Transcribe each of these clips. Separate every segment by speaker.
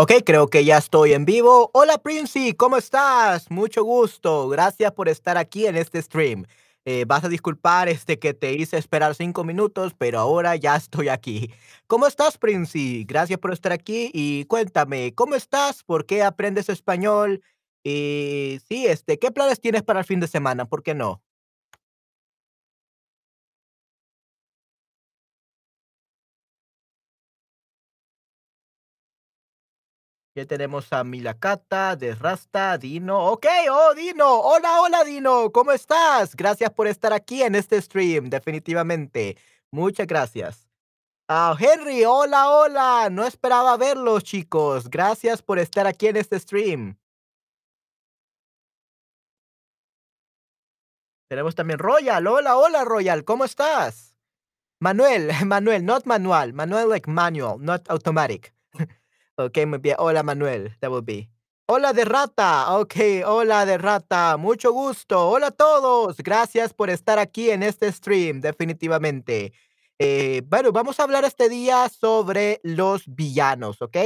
Speaker 1: Ok, creo que ya estoy en vivo. Hola, Princey, ¿cómo estás? Mucho gusto. Gracias por estar aquí en este stream. Eh, vas a disculpar este que te hice esperar cinco minutos, pero ahora ya estoy aquí. ¿Cómo estás, Princey? Gracias por estar aquí y cuéntame, ¿cómo estás? ¿Por qué aprendes español? Y sí, este, ¿qué planes tienes para el fin de semana? ¿Por qué no? Ya tenemos a Milakata, de Rasta, Dino. Ok, oh, Dino. Hola, hola, Dino. ¿Cómo estás? Gracias por estar aquí en este stream, definitivamente. Muchas gracias. Ah, Henry, hola, hola. No esperaba verlos, chicos. Gracias por estar aquí en este stream. Tenemos también Royal. Hola, hola, Royal. ¿Cómo estás? Manuel, Manuel, not manual. Manuel like manual, not automatic. Ok, muy bien. Hola, Manuel. That will be. Hola de rata. Ok, hola de rata. Mucho gusto. Hola todos. Gracias por estar aquí en este stream, definitivamente. Eh, bueno, vamos a hablar este día sobre los villanos, ¿ok?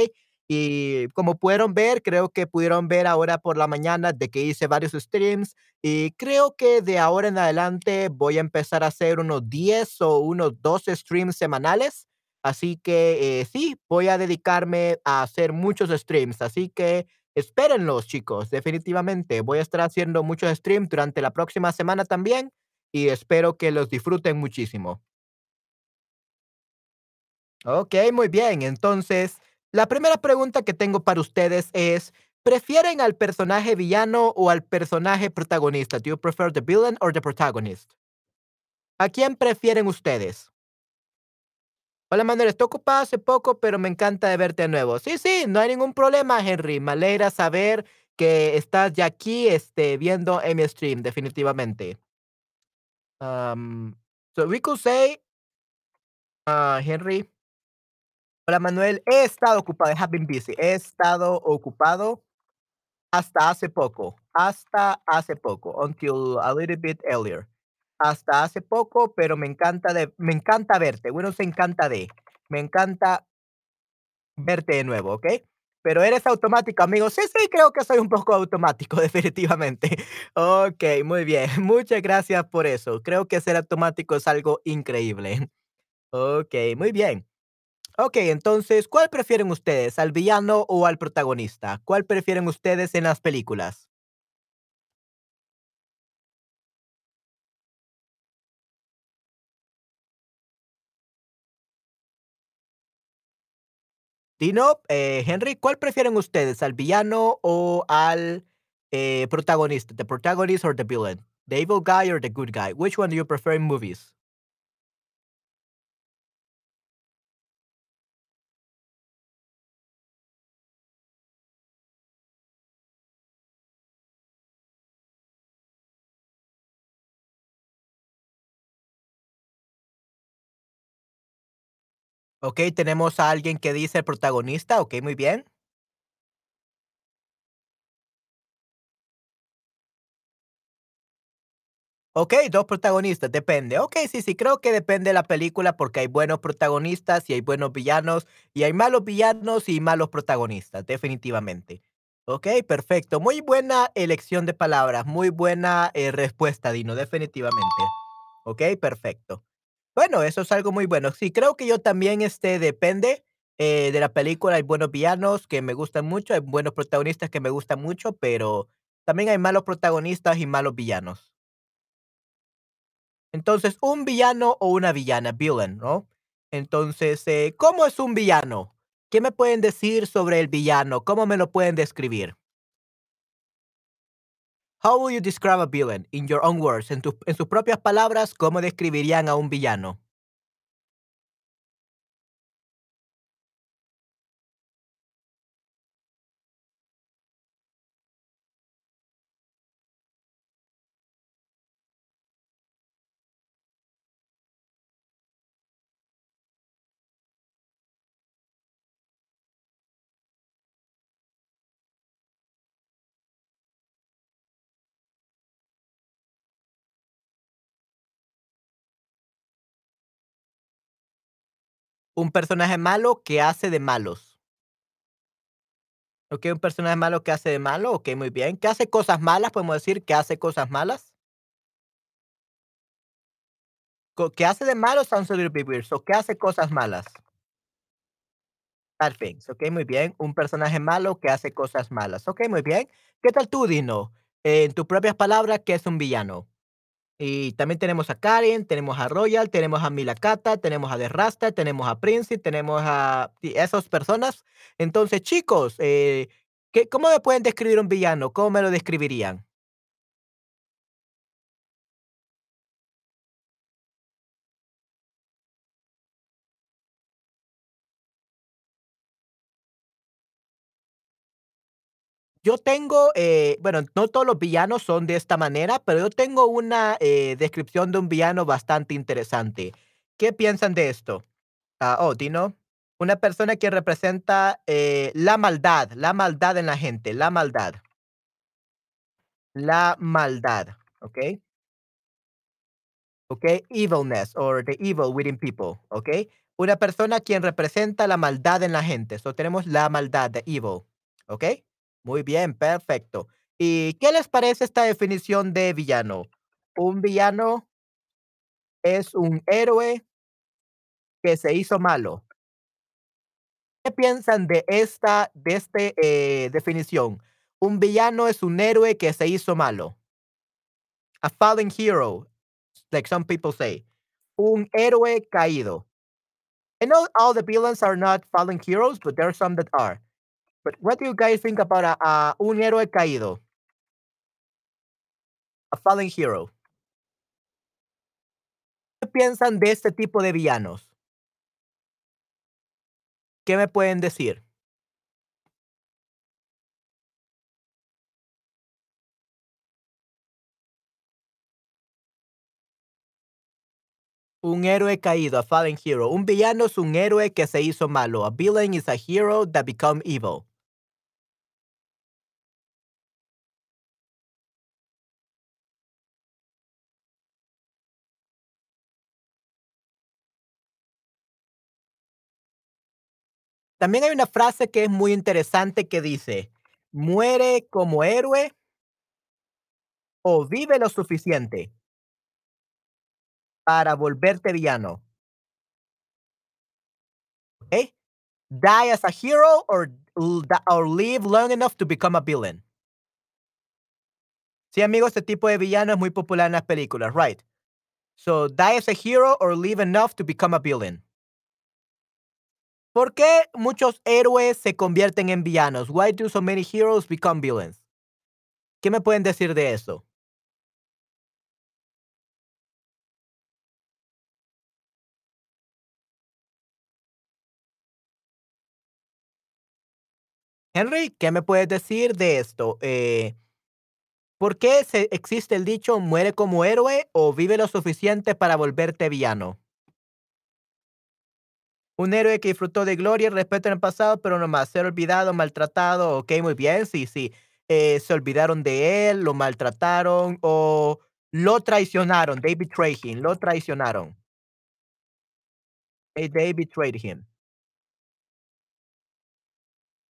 Speaker 1: Y como pudieron ver, creo que pudieron ver ahora por la mañana de que hice varios streams y creo que de ahora en adelante voy a empezar a hacer unos 10 o unos 12 streams semanales Así que, eh, sí, voy a dedicarme a hacer muchos streams, así que espérenlos, chicos, definitivamente. Voy a estar haciendo muchos streams durante la próxima semana también y espero que los disfruten muchísimo. Okey, muy bien. Entonces, la primera pregunta que tengo para ustedes es, ¿prefieren al personaje villano o al personaje protagonista? Do you prefer the villain or the protagonist? ¿A quién prefieren ustedes? Hola Manuel, estoy ocupado hace poco, pero me encanta de verte de nuevo. Sí, sí, no hay ningún problema, Henry. Me alegra saber que estás ya aquí, este, viendo en mi stream, definitivamente. Um, so we could say, uh, Henry. Hola Manuel, he estado ocupado, I have been busy. He estado ocupado hasta hace poco, hasta hace poco, until a little bit earlier. Hasta hace poco, pero me encanta de, me encanta verte. Bueno, se encanta de, me encanta Verte de nuevo, ¿ok? Pero eres automático, amigo. Sí, sí, creo que soy un poco automático, definitivamente. Okey, muy bien. Muchas gracias por eso. Creo que ser automático es algo increíble. Okey, muy bien. Okey, entonces, ¿cuál prefieren ustedes, al villano o al protagonista? ¿Cuál prefieren ustedes en las películas? Dino, eh, Henry, ¿cuál prefieren ustedes, al villano o al, eh, protagonista? The protagonist or the villain? The evil guy or the good guy? Which one do you prefer in movies? Okey, tenemos a alguien que dice el protagonista, okey, muy bien. Okey, 2 protagonistas, depende. Okey, sí, sí, creo que depende de la película, porque hay buenos protagonistas y hay buenos villanos, y hay malos villanos y malos protagonistas, definitivamente. Okey, perfecto. Muy buena elección de palabras, muy buena, eh, respuesta, Dino, definitivamente. Okey, perfecto. Bueno, eso es algo muy bueno. Sí, creo que yo también, este, depende, eh, de la película. Hay buenos villanos que me gustan mucho, hay buenos protagonistas que me gustan mucho, pero también hay malos protagonistas y malos villanos. Entonces, un villano o una villana, villain, ¿no? Entonces, eh, ¿cómo es un villano? ¿Qué me pueden decir sobre el villano? ¿Cómo me lo pueden describir? How will you describe a villain in your own words? En, tus en sus propias palabras, ¿cómo describirían a un villano? Un personaje malo que hace de malos. Okey, un personaje malo, ¿qué hace de malo? Okey, muy bien. ¿Que hace cosas malas? ¿Podemos decir que hace cosas malas? Que hace de malo sounds a little bit weird. So, ¿qué hace cosas malas? Bad things. Okey, muy bien. Un personaje malo que hace cosas malas. Okey, muy bien. ¿Qué tal tú, Dino? En tus propias palabras, ¿qué es un villano? Y también tenemos a Karen, tenemos a Royal, tenemos a Milakata, tenemos a The Rasta, tenemos a Prince, tenemos a esas personas. Entonces, chicos, eh, ¿qué cómo me pueden describir un villano? ¿Cómo me lo describirían? Yo tengo, eh, bueno, no todos los villanos son de esta manera, pero yo tengo una, eh, descripción de un villano bastante interesante. ¿Qué piensan de esto? Ah, oh, Dino. Una persona que representa, eh, la maldad, la maldad en la gente, la maldad. La maldad, ¿okey? Okey, evilness or the evil within people, ¿okey? Una persona quien representa la maldad en la gente. So, tenemos la maldad, the evil, ¿okey? Muy bien, perfecto. ¿Y qué les parece esta definición de villano? Un villano es un héroe que se hizo malo. ¿Qué piensan de esta de este, eh, definición? Un villano es un héroe que se hizo malo. A fallen hero, like some people say. Un héroe caído. I know all the villains are not fallen heroes, but there are some that are. But what do you guys think about a a un héroe caído? A fallen hero. ¿Qué piensan de este tipo de villanos? ¿Qué me pueden decir? Un héroe caído, a fallen hero. Un villano es un héroe que se hizo malo. A villain is a hero that become evil. También hay una frase que es muy interesante que dice: "Muere como héroe" "o vive lo suficiente" "para volverte villano". ¿Okey? Die as a hero or or live long enough to become a villain. Sí, amigos, este tipo de villano es muy popular en las películas, right. So, die as a hero or live enough to become a villain. ¿Por qué muchos héroes se convierten en villanos? Why do so many heroes become villains? ¿Qué me pueden decir de eso? Henry, ¿qué me puedes decir de esto? Eh, ¿por qué se existe el dicho muere como héroe o vive lo suficiente para volverte villano? Un héroe que disfrutó de gloria y respeto en el pasado, pero no más, ser olvidado, maltratado, okey, muy bien, sí, sí, eh, se olvidaron de él, lo maltrataron o lo traicionaron, they betray him, lo traicionaron. They betrayed him.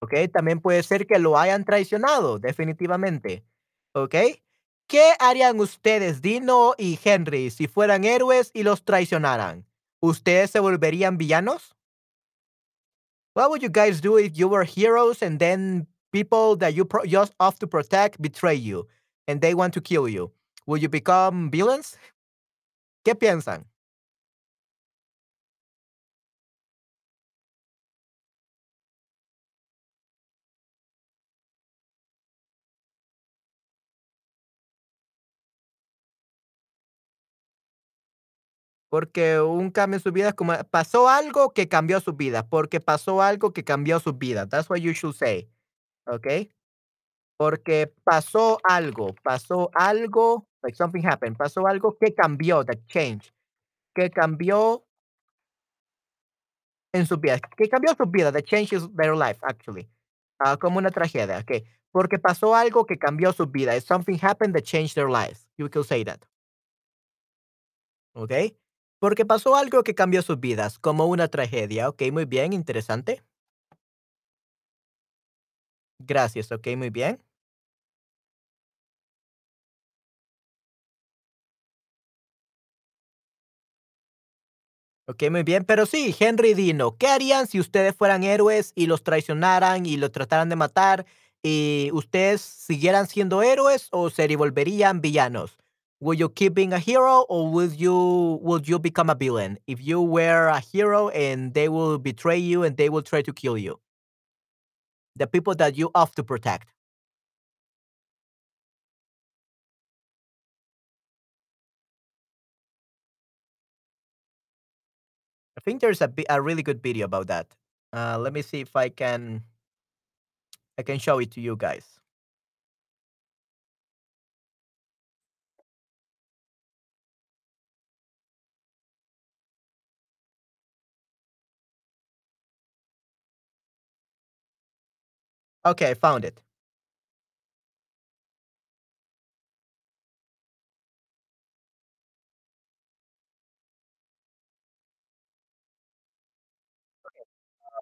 Speaker 1: Okey, también puede ser que lo hayan traicionado, definitivamente, ¿okey? ¿Qué harían ustedes, Dino y Henry, si fueran héroes y los traicionaran? ¿Ustedes se volverían villanos? What would you guys do if you were heroes and then people that you just off to protect betray you and they want to kill you? Will you become villains? ¿Qué piensan? Porque un cambio en su vida es como pasó algo que cambió su vida, porque pasó algo que cambió su vida. That's what you should say, ¿okey? Porque pasó algo, pasó algo, like something happened, pasó algo que cambió, that changed, que cambió en su vida, que cambió su vida, that changes their life actually, ah, como una tragedia, okey. Porque pasó algo que cambió su vida, something happened that changed their lives. You could say that. Okey. Porque pasó algo que cambió sus vidas, como una tragedia. Okey, muy bien, interesante. Gracias, okey, muy bien. Okey, muy bien, pero sí, Henry Dino, ¿qué harían si ustedes fueran héroes y los traicionaran y los trataran de matar, y ustedes siguieran siendo héroes o se volverían villanos? Will you keep being a hero or would you would you become a villain if you were a hero and they will betray you and they will try to kill you? The people that you have to protect. I think there's a a really good video about that. Uh, let me see if I can I can show it to you guys. Okay, I found it. Okay. Uh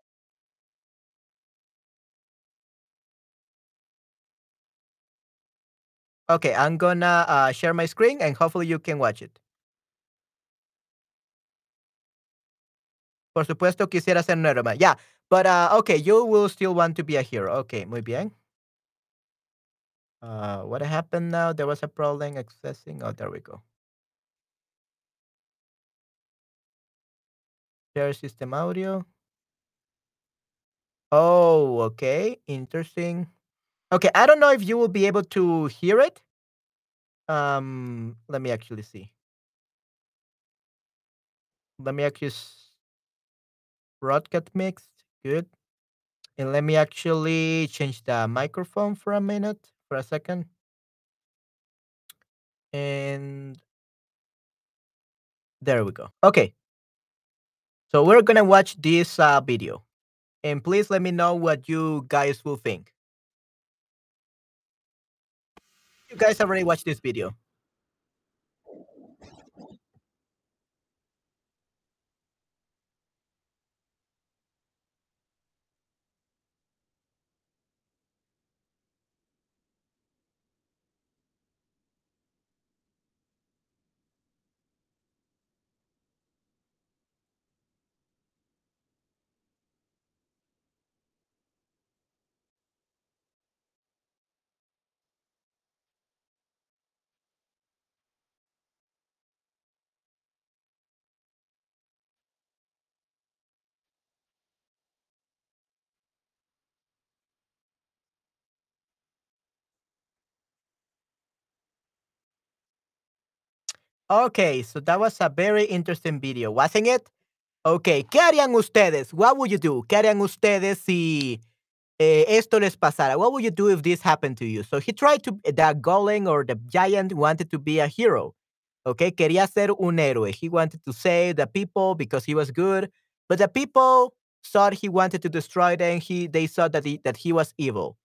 Speaker 1: Okay, I'm gonna, uh, share my screen and hopefully you can watch it. Por supuesto, quisiera ser un héroe. Yeah, but, uh, okay, you will still want to be a hero. Okay, muy bien. Uh, what happened now? There was a problem accessing oh, there we go. Share system audio. Oh, okay, interesting. Okay, I don't know if you will be able to hear it. Um, let me actually see. Let me actually broadcast mixed, good. And let me actually change the microphone for a minute, for a second. And there we go. Okay. So we're gonna watch this, uh, video, and please let me know what you guys will think. You guys already watched this video. Okay, so that was a very interesting video, wasn't it? Okay, ¿qué harían ustedes? What would you do? ¿Qué harían ustedes si, eh, esto les pasara? What would you do if this happened to you? So he tried to the golem or the giant wanted to be a hero. Okay, quería ser un héroe. He wanted to save the people because he was good, but the people thought he wanted to destroy them. He they thought that he that he was evil.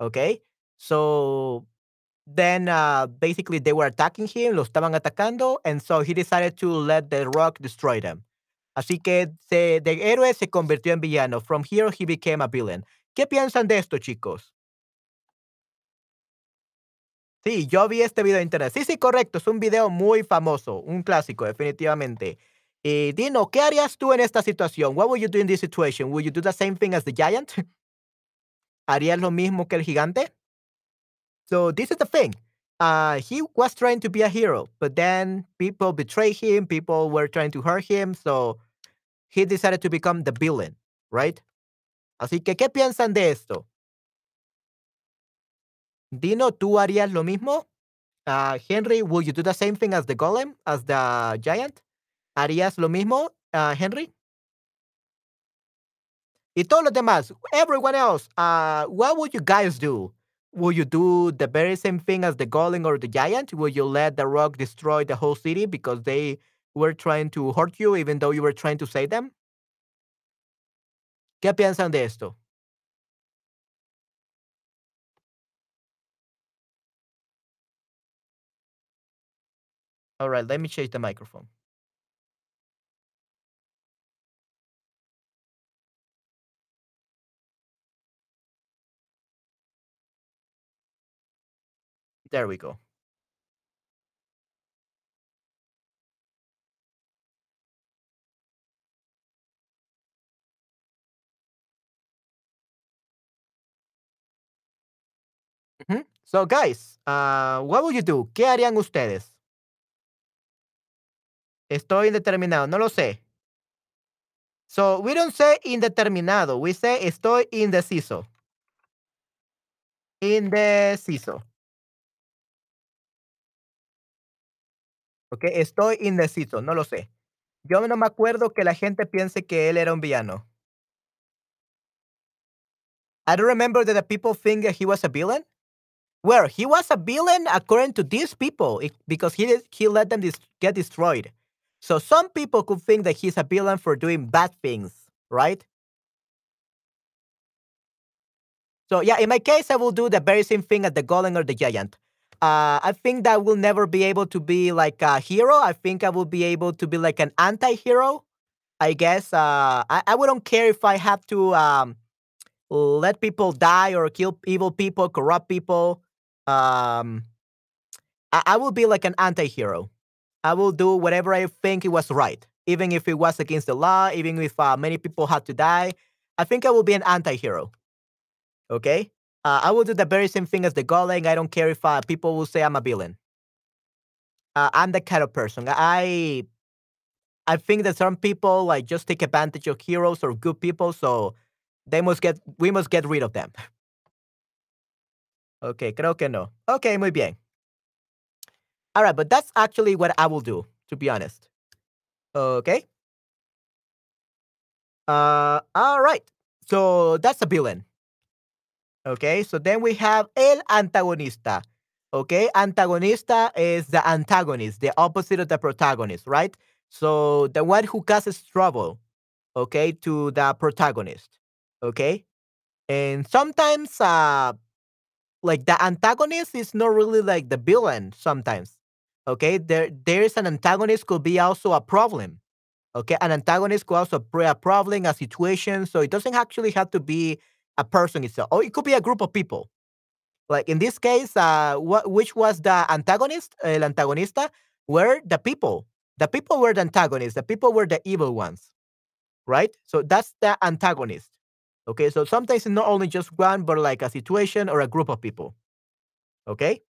Speaker 1: Okay? So then, uh, basically they were attacking him, lo estaban atacando, and so he decided to let the rock destroy them. Así que se héroe se convirtió en villano. From here he became a villain. ¿Qué piensan de esto, chicos? Sí, yo vi este video en internet. Sí, sí, correcto, es un video muy famoso, un clásico, definitivamente. Y Dino, ¿qué harías tú en esta situación? What would you do in this situation? Would you do the same thing as the giant? ¿Harías lo mismo que el gigante? So this is the thing. Uh, he was trying to be a hero, but then people betrayed him, people were trying to hurt him, so he decided to become the villain, right? Así que, ¿qué piensan de esto? Dino, ¿tú harías lo mismo? Uh, Henry, will you do the same thing as the golem, as the giant? ¿Harías lo mismo, uh, Henry? Y todos los demás, everyone else, uh, what would you guys do? Will you do the very same thing as the golem or the giant? Will you let the rock destroy the whole city because they were trying to hurt you even though you were trying to save them? ¿Qué piensan de esto? Alright, let me change the microphone. There we go. So, guys, uh, what will you do? ¿Qué harían ustedes? Estoy indeterminado, no lo sé. So, we don't say indeterminado, we say estoy indeciso. Indeciso. Okey, estoy indeciso, no lo sé. Yo no me acuerdo que la gente piense que él era un villano. I don't remember that the people think that he was a villain. Well, he was a villain according to these people because he did, he let them get destroyed. So some people could think that he's a villain for doing bad things, right? So yeah, in my case, I will do the very same thing as the golem or the giant. Uh, I think that will never be able to be like a hero. I think I will be able to be like an anti-hero. I guess. Uh, I, I wouldn't care if I have to um, let people die or kill evil people, corrupt people. Um, I, I will be like an anti-hero. I will do whatever I think it was right, even if it was against the law, even if uh, many people had to die. I think I will be an anti-hero. Okay, uh, I will do the very same thing as the golem. I don't care if uh, people will say I'm a villain. Uh, I'm the kind of person. I I think that some people like just take advantage of heroes or good people, so they must get we must get rid of them. Okay, creo que no. Okay, muy bien. All right, but that's actually what I will do, to be honest. Okay. Uh, all right. So that's a villain. Okay, so then we have el antagonista. Okay, antagonista is the antagonist, the opposite of the protagonist, right? So the one who causes trouble, okay, to the protagonist. Okay, and sometimes, uh, like the antagonist is not really like the villain. Sometimes, okay, there there is an antagonist could be also a problem. Okay, an antagonist could also be a problem, a situation. So it doesn't actually have to be a person itself, or it could be a group of people. Like in this case, uh, what which was the antagonist? El antagonista were the people. The people were the antagonists. The people were the evil ones, right? So that's the antagonist. Okay, so sometimes it's not only just one, but like a situation or a group of people. Okay.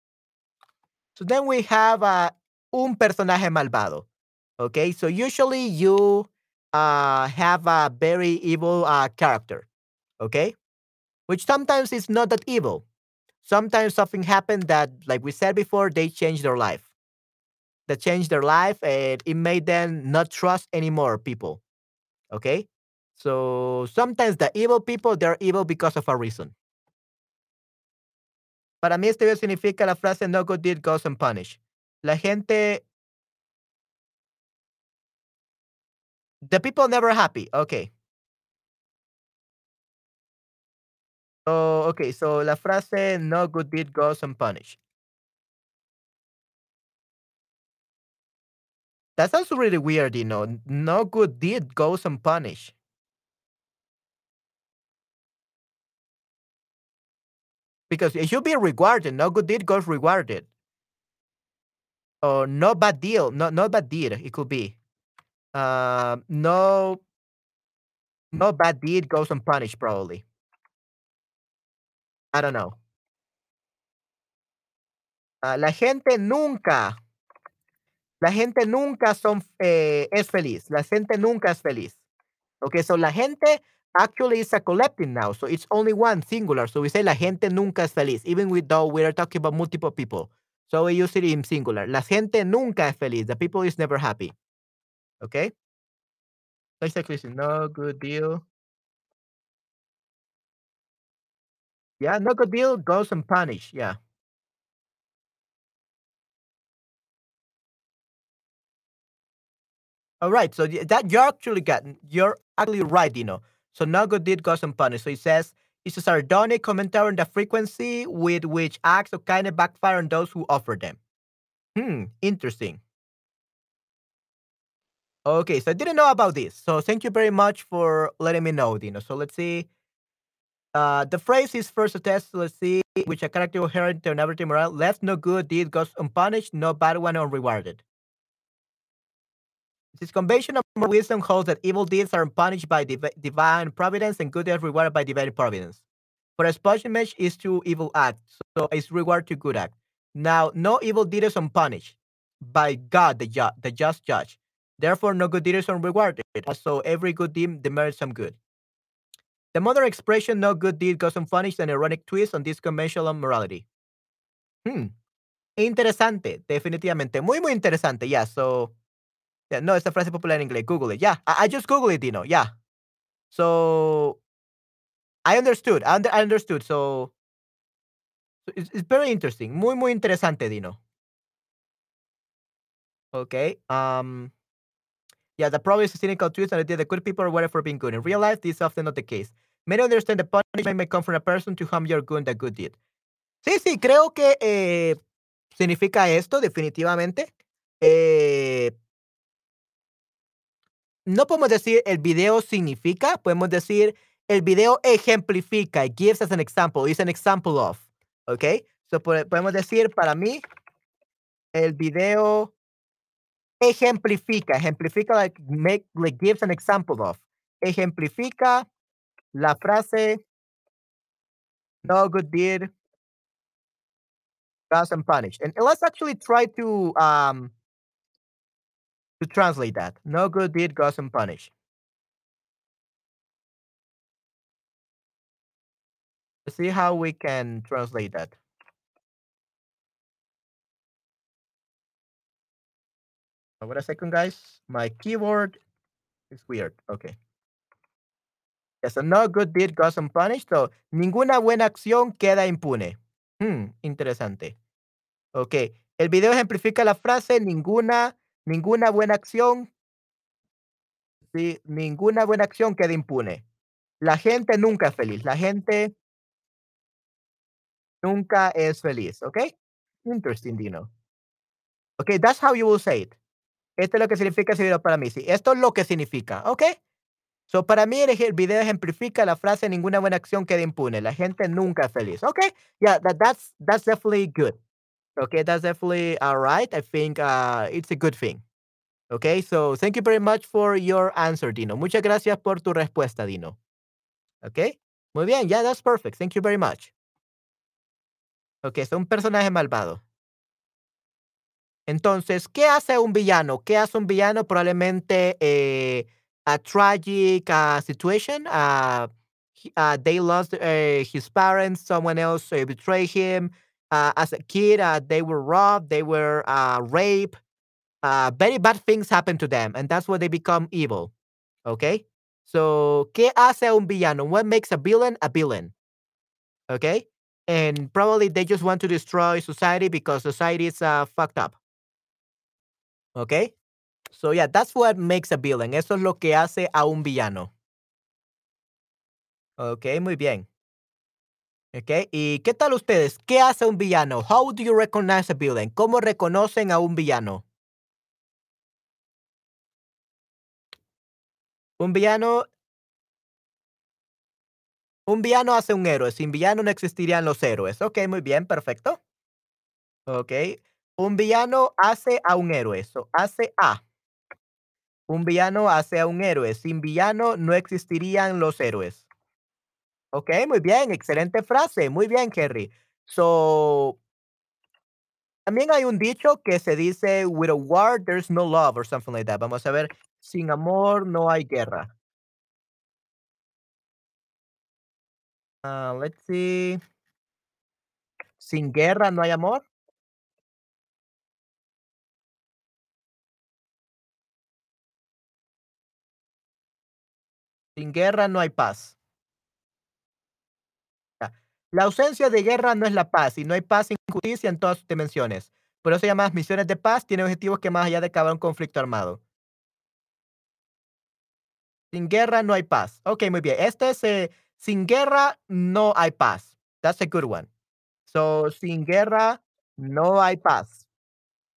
Speaker 1: So then we have uh, un personaje malvado. Okay, so usually you uh, have a very evil uh, character. Okay, which sometimes is not that evil. Sometimes something happened that, like we said before, they changed their life. They changed their life and it made them not trust anymore people. Okay, so sometimes the evil people they're evil because of a reason. Para mí este video significa la frase no good deed goes unpunished. La gente The people never happy. Okay. Oh, okay. So la frase no good deed goes unpunished. That sounds really weird, you know. No good deed goes unpunished. Because it should be rewarded. No good deed goes rewarded. Or no bad deal. No, no bad deed. It could be. Uh, no, no bad deed goes unpunished. Probably. I don't know. Ah, la gente nunca, la gente nunca son, eh, es feliz. La gente nunca es feliz. Okay, so la gente actually is a collective now. So it's only one singular. So we say la gente nunca es feliz, even though we are talking about multiple people. So we use it in singular. La gente nunca es feliz. The people is never happy. Okay? Exactly. No good deal. Yeah, no good deal goes unpunished. Yeah. All right. So that you're actually got you're actually right, you know. So no good deed goes unpunished. So it says it's a sardonic commentary on the frequency with which acts of kindness backfire on those who offer them. Hmm, interesting. Okay, so I didn't know about this. So thank you very much for letting me know, Dino. So let's see. Uh, the phrase is first test. Let's see which a character inherit their naivety morale. Left no good deed goes unpunished, no bad one unrewarded. This convention of wisdom holds that evil deeds are punished by div- divine providence and good deeds rewarded by divine providence. For a punishment is to evil act, so it's reward to good act. Now, no evil deed is unpunished by God, the, ju- the just judge. Therefore, no good deed is unrewarded. So every good deed demerits some good. The modern expression "no good deed goes unpunished" an ironic twist on this conventional morality. Hmm. Interesante, definitivamente. Muy, muy interesante. Yeah, so. Yeah, no, esta frase popular en inglés. Google it. Yeah, I, I just Google it, Dino. Yeah. So. I understood. I, under, I understood. So. It's, it's very interesting. Muy, muy interesante, Dino. Okay. Um. Yeah, the problem is a cynical twist and idea that good people are rewarded for being good. In real life, this is often not the case. Many understand the punishment may come from a person to whom you're good the good deed. Sí, sí, creo que eh, significa esto, definitivamente. Eh, no podemos decir el video significa, podemos decir el video ejemplifica. It gives us an example. It's an example of. ¿Ok? So, podemos decir para mí, el video ejemplifica. Ejemplifica, like, make, like, gives an example of. Ejemplifica la frase no good deed goes unpunished. And let's actually try to um to translate that. No good deed goes unpunished. Let's see how we can translate that. Wait a second, guys. My keyboard is weird. Okay. No good deed goes unpunished. So, ninguna buena acción queda impune. Hmm, interesante. Ok. El video ejemplifica la frase ninguna, ninguna buena acción. Ninguna buena acción queda impune. La gente nunca es feliz. La gente nunca es feliz. ¿Ok? Interesting, Dino. Ok, that's how you will say it. Esto es lo que significa ese video para mí. Sí, esto es lo que significa. ¿Ok? So, para mí el video ejemplifica la frase ninguna buena acción queda impune. La gente nunca es feliz. Okay, yeah, that, that's that's definitely good. Okay, that's definitely all right. I think uh, it's a good thing. Okay, so thank you very much for your answer, Dino. Muchas gracias por tu respuesta, Dino. Okay, muy bien, yeah, that's perfect. Thank you very much. Okay, es un personaje malvado. Entonces, ¿qué hace un villano? ¿Qué hace un villano? Probablemente eh, a tragic uh, situation. Uh, uh, they lost uh, his parents. Someone else uh, betrayed him. Uh, as a kid, they were robbed. They were raped. Very bad things happen to them, and that's why they become evil. Okay. So, ¿qué hace un villano? What makes a villain a villain? Okay. And probably they just want to destroy society because society is fucked up. Okay. So yeah, that's what makes a villain. Eso es lo que hace a un villano. Ok, muy bien. Ok, ¿y qué tal ustedes? ¿Qué hace un villano? How do you recognize a villain? ¿Cómo reconocen a un villano? Un villano. Un villano hace un héroe. Sin villano no existirían los héroes. Ok, muy bien, perfecto. Ok. Un villano hace a un héroe. Eso hace a. Un villano hace a un héroe. Sin villano no existirían los héroes. Ok, muy bien, excelente frase. Muy bien, Kerry. So, también hay un dicho que se dice, with a war, there's no love, or something like that. Vamos a ver, sin amor no hay guerra. Uh, let's see. Sin guerra no hay amor. Sin guerra no hay paz. La ausencia de guerra no es la paz y no hay paz sin justicia en todas sus dimensiones. Por eso llamadas misiones de paz tienen objetivos que más allá de acabar un conflicto armado. Sin guerra no hay paz. Ok, muy bien. Este es eh, sin guerra no hay paz. That's a good one. So, sin guerra no hay paz.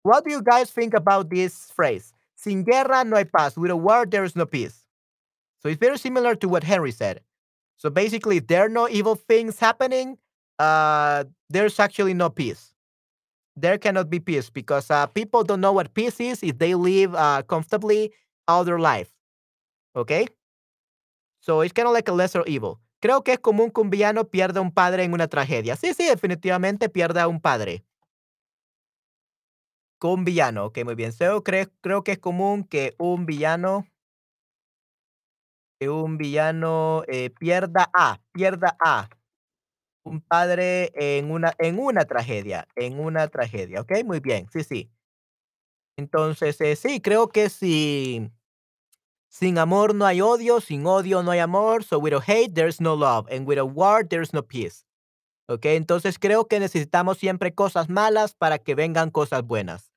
Speaker 1: What do you guys think about this phrase? Sin guerra no hay paz. With a war there is no peace. So it's very similar to what Henry said. So basically, if there are no evil things happening, uh, there's actually no peace. There cannot be peace because uh, people don't know what peace is if they live uh, comfortably all their life. Okay? So it's kind of like a lesser evil. Creo que es común que un villano pierda un padre en una tragedia. Sí, sí, definitivamente pierda un padre. Con un villano, ok, muy bien. So, creo, creo que es común que un villano que un villano eh, pierda a, pierda a un padre en una, en una tragedia, en una tragedia, ¿ok? Muy bien, sí, sí. Entonces, eh, sí, creo que si sin amor no hay odio, sin odio no hay amor, so without hate there's no love, and without war there's no peace. ¿Ok? Entonces creo que necesitamos siempre cosas malas para que vengan cosas buenas.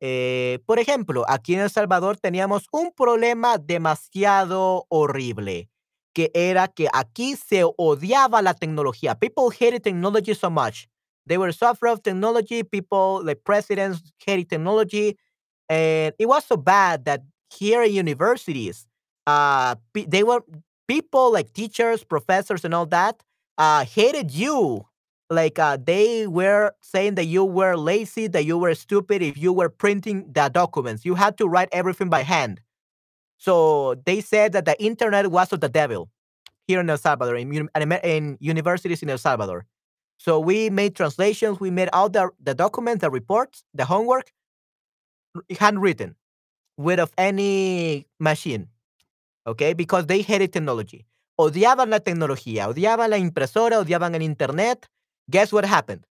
Speaker 1: Eh, por ejemplo, aquí en El Salvador teníamos un problema demasiado horrible, que era que aquí se odiaba la tecnología. People hated technology so much. They were so of technology. People, like presidents, hated technology. And it was so bad that here at universities, uh, they were people like teachers, professors, and all that uh, hated you like uh, they were saying that you were lazy, that you were stupid if you were printing the documents. You had to write everything by hand. So they said that the internet was of the devil here in El Salvador, in, in universities in El Salvador. So we made translations, we made all the, the documents, the reports, the homework, handwritten, without any machine. Okay, because they hated technology. Odiaban la tecnología, odiaban la impresora, odiaban el internet, guess what happened?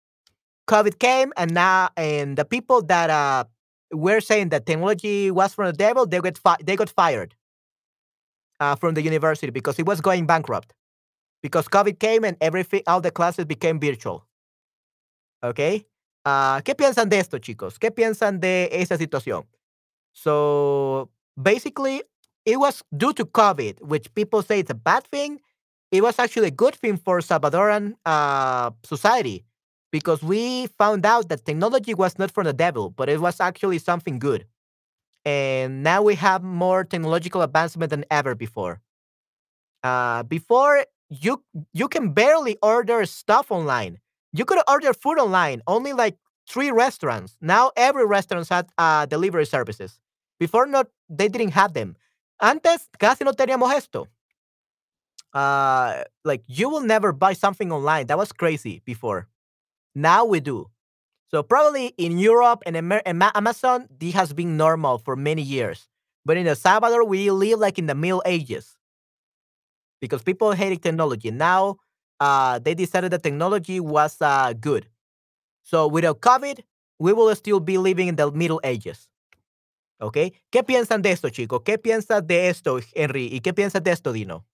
Speaker 1: COVID came, and now and the people that uh, were saying that technology was from the devil, they got fi- they got fired uh, from the university because it was going bankrupt. Because COVID came and everything, all the classes became virtual. Okay. Uh, ¿Qué piensan de esto, chicos? ¿Qué piensan de esa situación? So basically, it was due to COVID, which people say it's a bad thing it was actually a good thing for Salvadoran uh, society because we found out that technology was not from the devil, but it was actually something good. And now we have more technological advancement than ever before. Uh, before you you can barely order stuff online. You could order food online, only like three restaurants. Now every restaurant had uh, delivery services. Before not, they didn't have them. Antes casi no teníamos esto uh like you will never buy something online that was crazy before now we do so probably in europe and Amer- amazon this has been normal for many years but in el salvador we live like in the middle ages because people hated technology now uh they decided that technology was uh good so without covid we will still be living in the middle ages ¿Ok? ¿Qué piensan de esto, chicos? ¿Qué piensas de esto, Henry? ¿Y qué piensas de esto, Dino?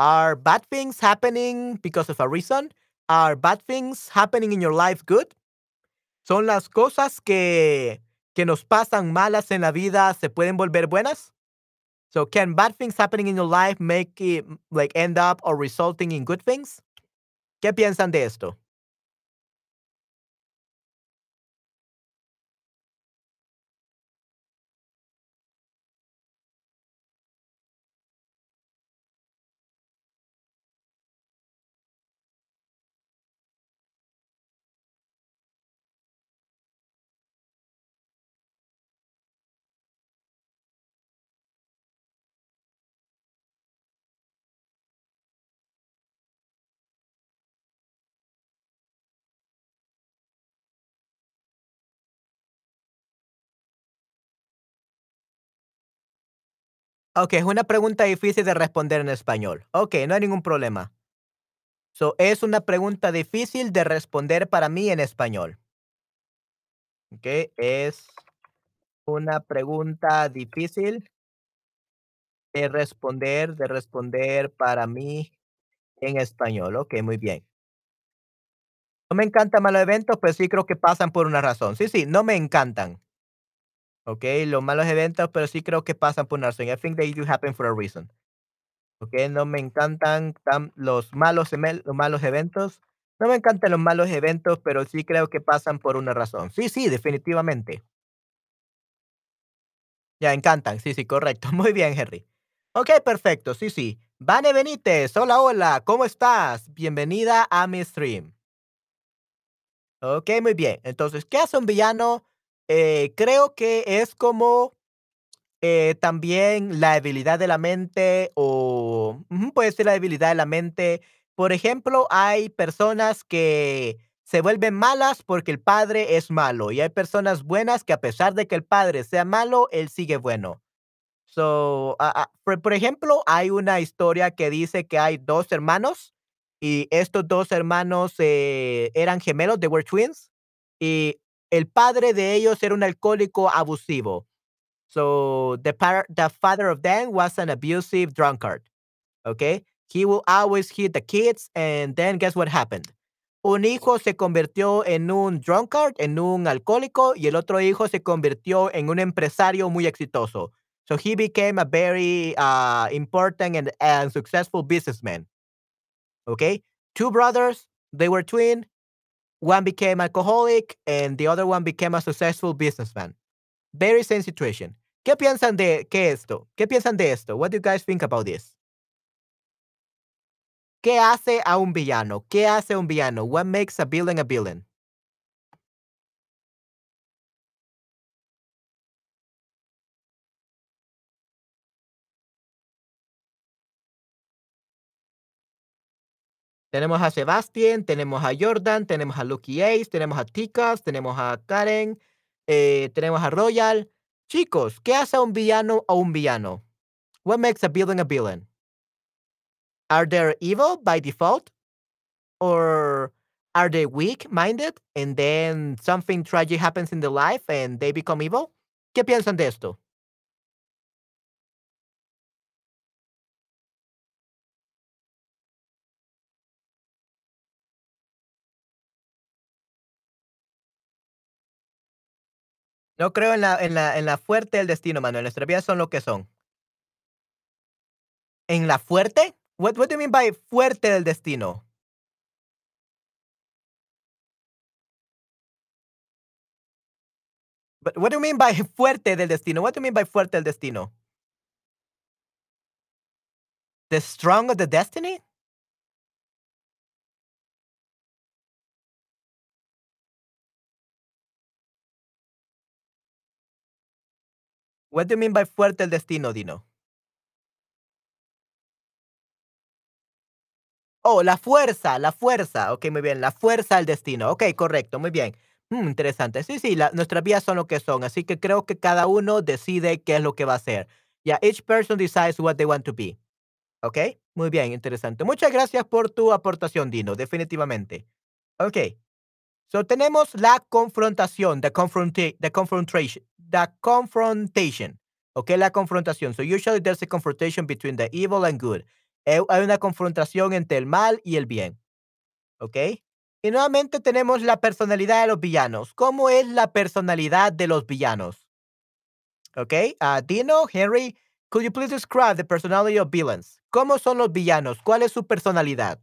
Speaker 1: Are bad things happening because of a reason? Are bad things happening in your life good? ¿Son las cosas que, que nos pasan malas en la vida se pueden volver buenas? So can bad things happening in your life make it like end up or resulting in good things? ¿Qué piensan de esto? Ok, es una pregunta difícil de responder en español. Ok, no hay ningún problema. So, es una pregunta difícil de responder para mí en español. Ok, es una pregunta difícil de responder, de responder para mí en español. Ok, muy bien. No me encantan malos eventos, pero sí creo que pasan por una razón. Sí, sí, no me encantan. Ok, los malos eventos, pero sí creo que pasan por una razón. I think they do happen for a reason. Ok, no me encantan tan, los, malos, los malos eventos. No me encantan los malos eventos, pero sí creo que pasan por una razón. Sí, sí, definitivamente. Ya, encantan. Sí, sí, correcto. Muy bien, Henry. Okey, perfecto. Sí, sí. Vane Benítez, hola, hola, ¿cómo estás? Bienvenida a mi stream. Okey, muy bien. Entonces, ¿qué hace un villano? Eh, creo que es como, eh, también la debilidad de la mente o puede ser la debilidad de la mente. Por ejemplo, hay personas que se vuelven malas porque el padre es malo, y hay personas buenas que a pesar de que el padre sea malo, él sigue bueno. So, ah ah, por por ejemplo, hay una historia que dice que hay 2 hermanos, y estos 2 hermanos, eh, eran gemelos, they were twins, y el padre de ellos era un alcohólico abusivo. So, the the father of them was an abusive drunkard, okey. He will always hit the kids, and then guess what happened? Un hijo se convirtió en un drunkard, en un alcohólico, y el otro hijo se convirtió en un empresario muy exitoso. So, he became a very, ah, important and and successful businessman. Okey. 2 brothers, they were twin, one became alcoholic, and the other one became a successful businessman. Very same situation. ¿Qué piensan de qué esto? ¿Qué piensan de esto? What do you guys think about this? ¿Qué hace a un villano? ¿Qué hace un villano? What makes a villain a villain? Tenemos a Sebastian, tenemos a Jordan, tenemos a Lucky Ace, tenemos a Tikas, tenemos a Karen, eh, tenemos a Royal. Chicos, ¿qué hace un villano a un villano? What makes a villain a villain? Are they evil by default? Or are they weak-minded, and then something tragic happens in their life and they become evil? ¿Qué piensan de esto? No creo en la en la en la fuerte del destino, mano. Nuestras vidas son lo que son. ¿En la fuerte? What what do you mean by fuerte del destino? But what do you mean by fuerte del destino? What do you mean by fuerte del destino? The strong of the destiny? What do you mean by fuerte el destino, Dino? Oh, la fuerza, la fuerza. Okey, muy bien, la fuerza del destino. Okey, correcto, muy bien. Mm, interesante. Sí, sí, la nuestras vidas son lo que son, así que creo que cada uno decide qué es lo que va a hacer. Yeah, each person decides what they want to be. Okey, muy bien, interesante. Muchas gracias por tu aportación, Dino, definitivamente. Okey. So, tenemos la confrontación, the confronta the confrontration the confrontation, okey, la confrontación. So, usually there's a confrontation between the evil and good. Eh, hay una confrontación entre el mal y el bien, ¿okey? Y nuevamente tenemos la personalidad de los villanos. ¿Cómo es la personalidad de los villanos? Okey, ah, Dino, Henry, could you please describe the personality of villains? ¿Cómo son los villanos? ¿Cuál es su personalidad?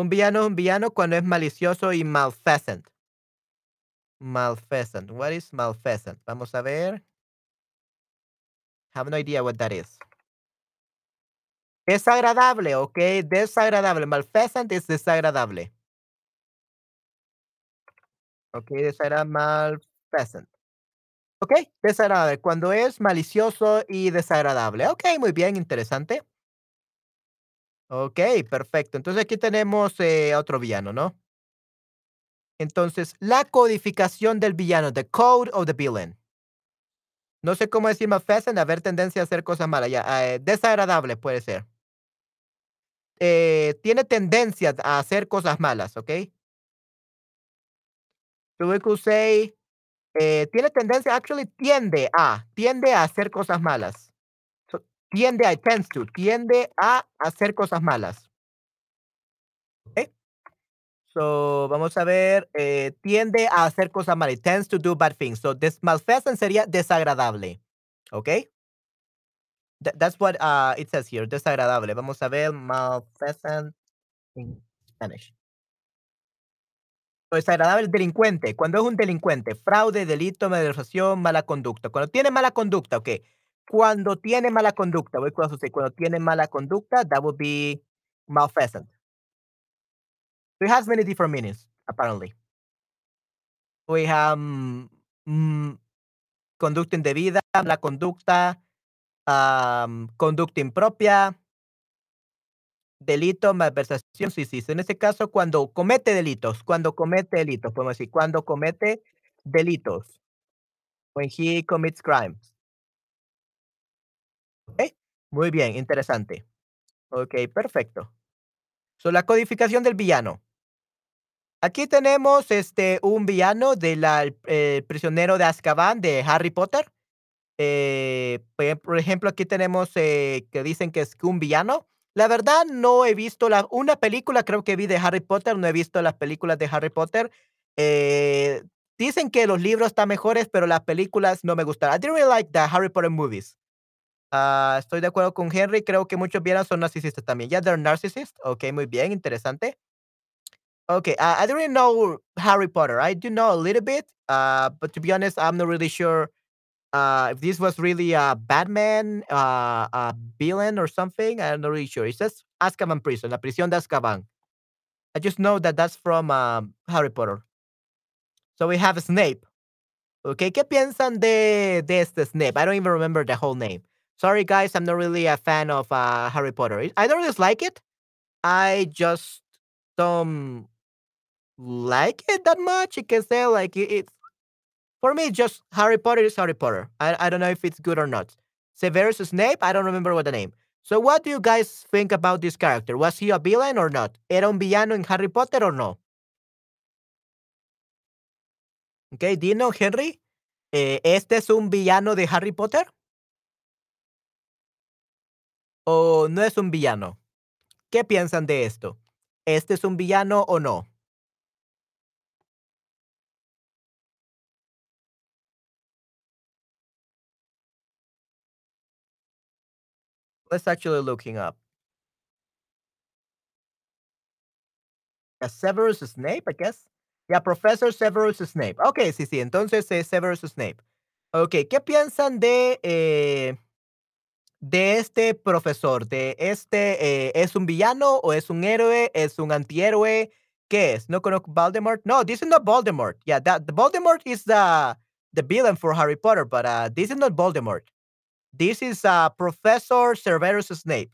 Speaker 1: Un villano es un villano cuando es malicioso y malfeasant. Malfeasant. What is malfeasant? Vamos a ver. Have no idea what that is. Desagradable, okey, desagradable. Malfeasant es desagradable. Okey, desagra malfeasant. Okey, desagradable, cuando es malicioso y desagradable. Okey, muy bien, interesante. Okey, perfecto. Entonces, aquí tenemos, eh, a otro villano, ¿no? Entonces, la codificación del villano, the code of the villain. No sé cómo decir malfeasant, haber tendencia a hacer cosas malas, ya, ah, eh, desagradable puede ser. Eh, tiene tendencia a hacer cosas malas, ¿okey? So we could say, tiene tendencia, actually tiende a tiende a hacer cosas malas. Tiende a a hacer cosas malas. ¿Okey? So, vamos a ver, eh, tiende a hacer cosas malas, it tends to do bad things. So, des malfeasant sería desagradable. Tha that's what, uh, it says here, desagradable. Vamos a ver malfeasant in Spanish. Desagradable, delincuente, cuando es un delincuente, fraude, delito, malversación, mala conducta. Cuando tiene mala conducta, okey. Cuando tiene mala conducta, does it say? Cuando tiene mala conducta, that would be malfeasant. It has many different meanings, apparently. We have, mm, mm, conducta indebida, mala conducta, am, conducta impropia. Delito, malversación, sí, sí. En ese caso, cuando comete delitos, cuando comete delitos, podemos decir, cuando comete delitos. When he commits crimes. Muy bien, interesante. Okey, perfecto. So, la codificación del villano. Aquí tenemos, este, un villano de la El prisionero de Azkaban de Harry Potter. Eh, por ejemplo, aquí tenemos, eh, que dicen que es un villano. La verdad, no he visto la una película creo que vi de Harry Potter, no he visto las películas de Harry Potter. Eh, dicen que los libros están mejores, pero las películas no me gustaron. I didn't really like the Harry Potter movies. Ah, estoy de acuerdo con Henry, creo que muchos villanos son narcisistas también. Yeah, they're narcissists. Okey, muy bien, interesante. Okay, uh, I don't really know Harry Potter. I do know a little bit, uh, but to be honest, I'm not really sure, uh, if this was really a Batman, uh, a villain or something. I'm not really sure. It says Azkaban Prison, La Prisión de Azkaban. I just know that that's from, um, Harry Potter. So we have Snape. Okey, ¿qué piensan de de este Snape? I don't even remember the whole name. Sorry, guys, I'm not really a fan of, uh, Harry Potter. I don't dislike it. I just don't like it that much. You can say, like, it it's for me, just Harry Potter is Harry Potter. I I don't know if it's good or not. Severus Snape, I don't remember what the name. So what do you guys think about this character? Was he a villain or not? ¿Era un villano en Harry Potter o no? Okey, dino, Henry, eh, ¿este es un villano de Harry Potter? ¿O no es un villano? ¿Qué piensan de esto? ¿Este es un villano o no? Let's actually looking up. Severus Snape, I guess. Yeah, Professor Severus Snape. Okey, sí, sí, entonces es Severus Snape. Okey, ¿qué piensan de, eh, de este profesor? De este, eh, ¿es un villano o es un héroe? ¿Es un antihéroe? ¿Qué es? ¿No conozco Voldemort? No, this is not Voldemort. Yeah, that Voldemort is the the villain for Harry Potter, but, uh, this is not Voldemort. This is, uh, Professor Severus Snape.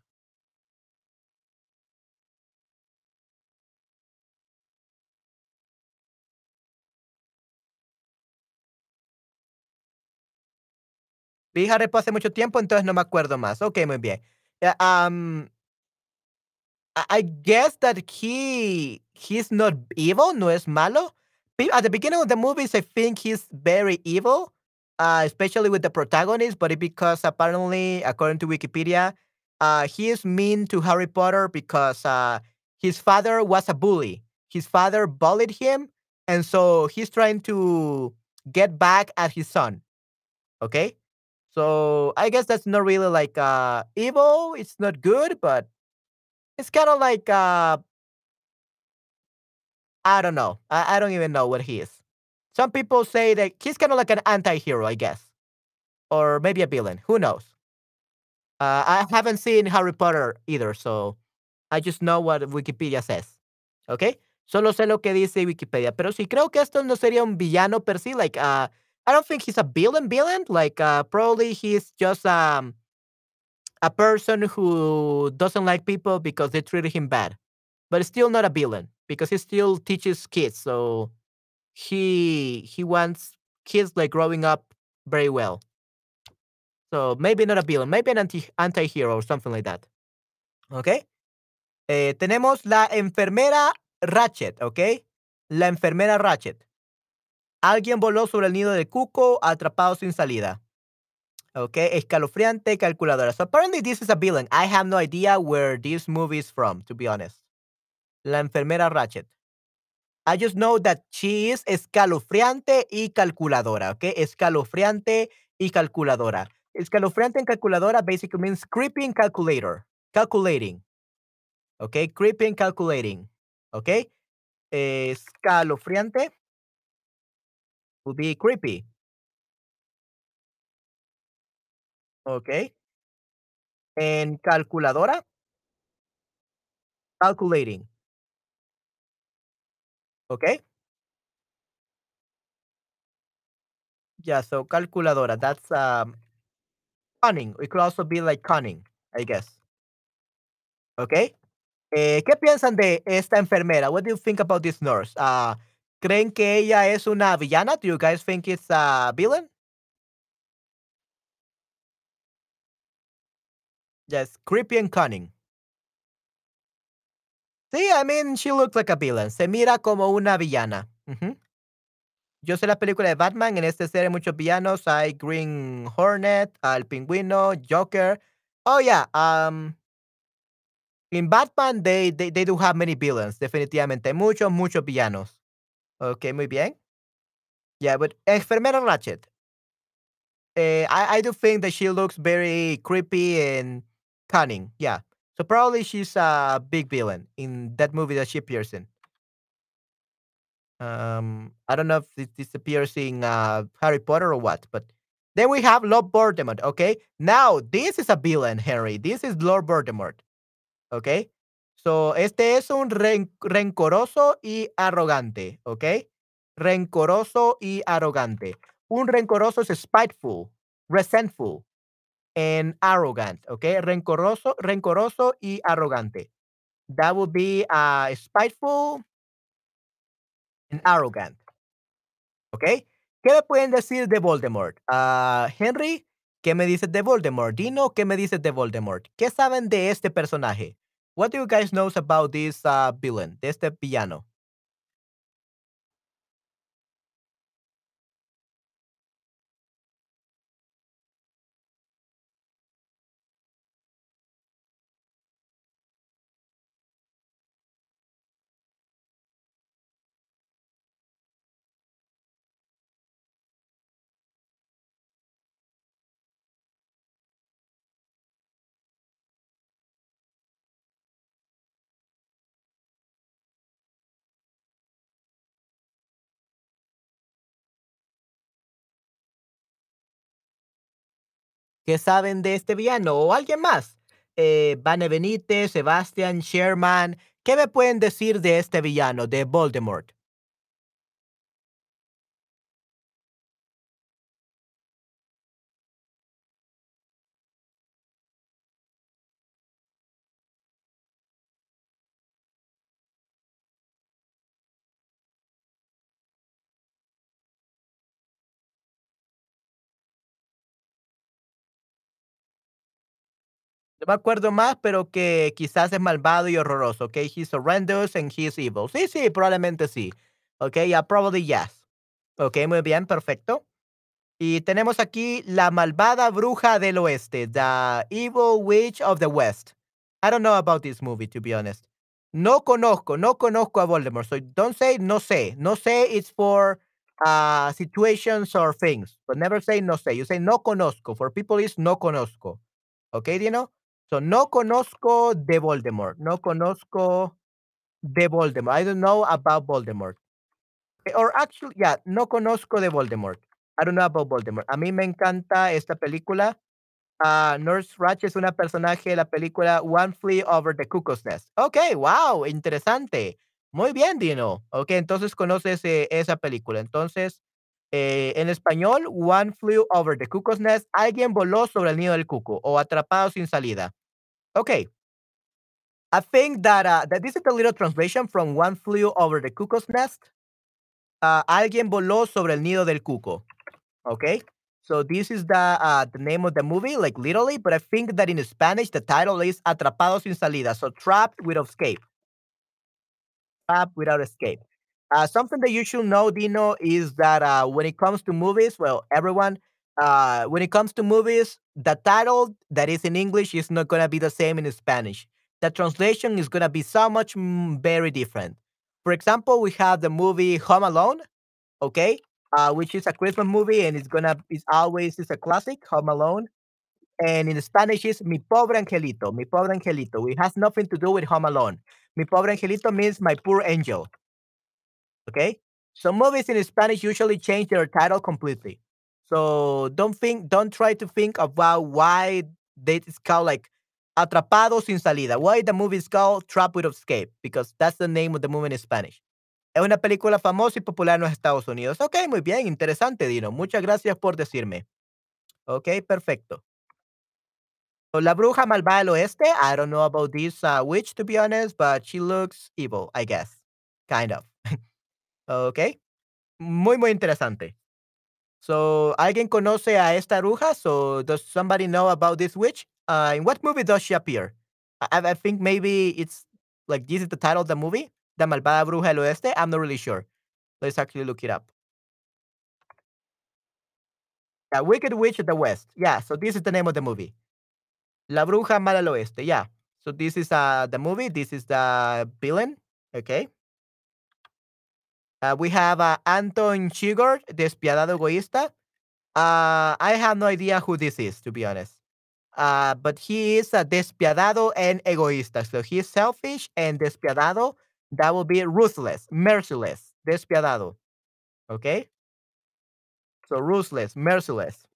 Speaker 1: Vi Harry Potter hace mucho tiempo, entonces no me acuerdo más. Okey, muy bien. Am I guess that he he's not evil, no es malo. At the beginning of the movies, I think he's very evil, uh, especially with the protagonist, but because apparently, according to Wikipedia, uh, he is mean to Harry Potter because, uh, his father was a bully. His father bullied him, and so he's trying to get back at his son. Okay? So, I guess that's not really like, uh, evil, it's not good, but it's kinda like, uh I don't know. I I don't even know what he is. Some people say that he's kinda like an anti-hero, I guess, or maybe a villain, who knows? Uh, I haven't seen Harry Potter either, so I just know what Wikipedia says, Okay? Solo sé lo que dice Wikipedia, pero sí creo que esto no sería un villano per se, like, uh, I don't think he's a villain villain, like, uh, probably he's just, um, a person who doesn't like people because they treated him bad, but still not a villain because he still teaches kids, so he he wants kids, like, growing up very well. So, maybe not a villain, maybe an anti anti-hero or something like that. Okay. Eh, tenemos la enfermera Ratched, ¿okey? La enfermera Ratched. Alguien voló sobre el nido de cuco, atrapado sin salida. Okey, escalofriante, calculadora. So, apparently this is a villain. I have no idea where this movie is from, to be honest. La enfermera Ratchet. I just know that she is escalofriante y calculadora, ¿okey? Escalofriante y calculadora. Escalofriante en calculadora basically means creeping calculator. Calculating. Okay, creeping calculating. Okay. Escalofriante would be creepy. Okay. En calculadora, calculating. Okay. Yeah, so calculadora, that's um cunning. It could also be like cunning, I guess. Okay. Eh, ¿Qué piensan de esta enfermera? What do you think about this nurse? Ah, ¿Creen que ella es una villana? Do you guys think it's a villain? Yes, creepy and cunning. Sí, I mean, she looks like a villain. Se mira como una villana. Yo sé la película de Batman. En esta serie hay muchos villanos. Hay Green Hornet, al pingüino, Joker. Oh, yeah. Um, in Batman, they, they, they do have many villains. Definitivamente. Muchos, muchos villanos. Ok, muy bien. Yeah, but Enfermera Ratched. Eh, I, I do think that she looks very creepy and cunning. Yeah. So probably she's a big villain in that movie that she appears in. Um, I don't know if this, this appears in uh, Harry Potter or what, but then we have Lord Voldemort. Okay, now this is a villain, Harry. This is Lord Voldemort. Okay, so este es un ren- rencoroso y arrogante. Okay, rencoroso y arrogante. Un rencoroso es spiteful, resentful, and arrogant. Okay, rencoroso, rencoroso y arrogante. That would be uh, spiteful and arrogant. ¿Ok? ¿Qué me pueden decir de Voldemort? Ah, Henry, ¿qué me dices de Voldemort? Dino, ¿qué me dices de Voldemort? ¿Qué saben de este personaje? What do you guys know about this uh, villain, de the villano? ¿Qué saben de este villano? ¿O alguien más? Eh, Vane Benítez, Sebastian, Sherman. ¿Qué me pueden decir de este villano, de Voldemort? Me acuerdo más, pero que quizás es malvado y horroroso, ¿ok? He's horrendous and he's evil. Sí, sí, probablemente sí. Ok, yeah, probably yes. Ok, muy bien, perfecto. Y tenemos aquí la malvada bruja del oeste, The Evil Witch of the West. I don't know about this movie, to be honest. No conozco, no conozco a Voldemort. So don't say no sé. No sé it's for uh, situations or things, but never say no sé. You say no conozco. For people, it's no conozco. Okay, Dino? So no conozco de Voldemort. No conozco de Voldemort. I don't know about Voldemort. Eh, Or actually, yeah, no conozco de Voldemort. I don't know about Voldemort. A mí me encanta esta película. Ah, Nurse Ratched es una personaje de la película One Flew Over the Cuckoo's Nest. Ok, wow, interesante. Muy bien, Dino. Ok, entonces conoces eh, esa película. Entonces, eh, en español, One Flew Over the Cuckoo's Nest, alguien voló sobre el nido del cuco o atrapado sin salida. Okay. I think that uh, that this is a little translation from One Flew Over the Cuckoo's Nest. Uh, alguien voló sobre el nido del cuco. Okay. So this is the uh, the name of the movie, like literally, but I think that in Spanish the title is Atrapado sin salida, so trapped without escape. Trapped without escape. Uh, something that you should know, Dino, is that uh, when it comes to movies, well, everyone, uh, when it comes to movies, the title that is in English is not gonna be the same in Spanish. The translation is gonna be so much mm, very different. For example, we have the movie Home Alone, okay, uh, which is a Christmas movie and it's gonna it's always it's a classic, Home Alone. and in Spanish is Mi pobre angelito, Mi pobre angelito. It has nothing to do with Home Alone. Mi pobre angelito means my poor angel. Okay? So movies in Spanish usually change their title completely. So don't think, don't try to think about why it's called like Atrapado sin salida. Why the movie is called Trap with Escape? Because that's the name of the movie in Spanish. Es una película famosa y popular en los Estados Unidos. Ok, muy bien, interesante, Dino. Muchas gracias por decirme. Ok, perfecto. La bruja malvada del oeste. I don't know about this uh, witch, to be honest, but she looks evil, I guess. Kind of. Ok. Muy, muy interesante. So, ¿alguien conoce a esta bruja? So, does somebody know about this witch? Uh, in what movie does she appear? I, I think maybe it's like this is the title of the movie, La Malvada Bruja del Oeste. I'm not really sure. Let's actually look it up. The Wicked Witch of the West. Yeah, so this is the name of the movie. La Bruja Mala del Oeste. Yeah. So this is uh the movie. This is the villain. Okay. Uh, we have uh, Anton Chigurh, Despiadado Egoísta. Uh, I have no idea who this is, to be honest. Uh, but he is a despiadado and egoísta. So he's selfish and despiadado. That will be ruthless, merciless, despiadado. Okay? So ruthless, merciless,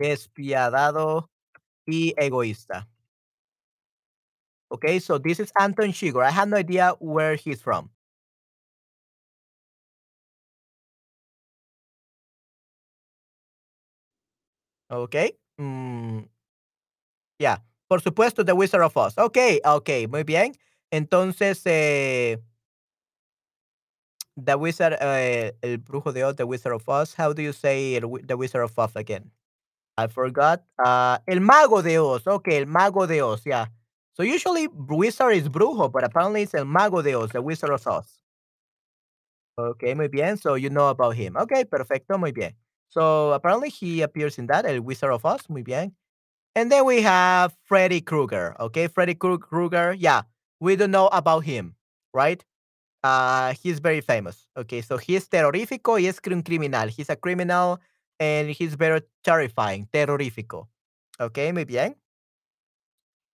Speaker 1: despiadado y egoísta. Okay, so this is Anton Chigurh. I have no idea where he's from. Okay. Mm, yeah. Por supuesto, The Wizard of Oz. Okay, okay, muy bien. Entonces, eh, The Wizard, eh, El Brujo de Oz, The Wizard of Oz. How do you say The Wizard of Oz again? I forgot. Uh, El Mago de Oz. Okay, El Mago de Oz. Yeah. So usually Wizard is Brujo, but apparently it's El Mago de Oz, The Wizard of Oz. Okay, muy bien. So you know about him. Okay, perfecto, muy bien. So apparently he appears in that, El Wizard of Oz. Muy bien. And then we have Freddy Krueger. Okay, Freddy Krueger. Yeah, we don't know about him, right? Uh, he's very famous. Okay, so he's terrorífico y es criminal. He's a criminal and he's very terrifying. Terrorífico. Okay, muy bien.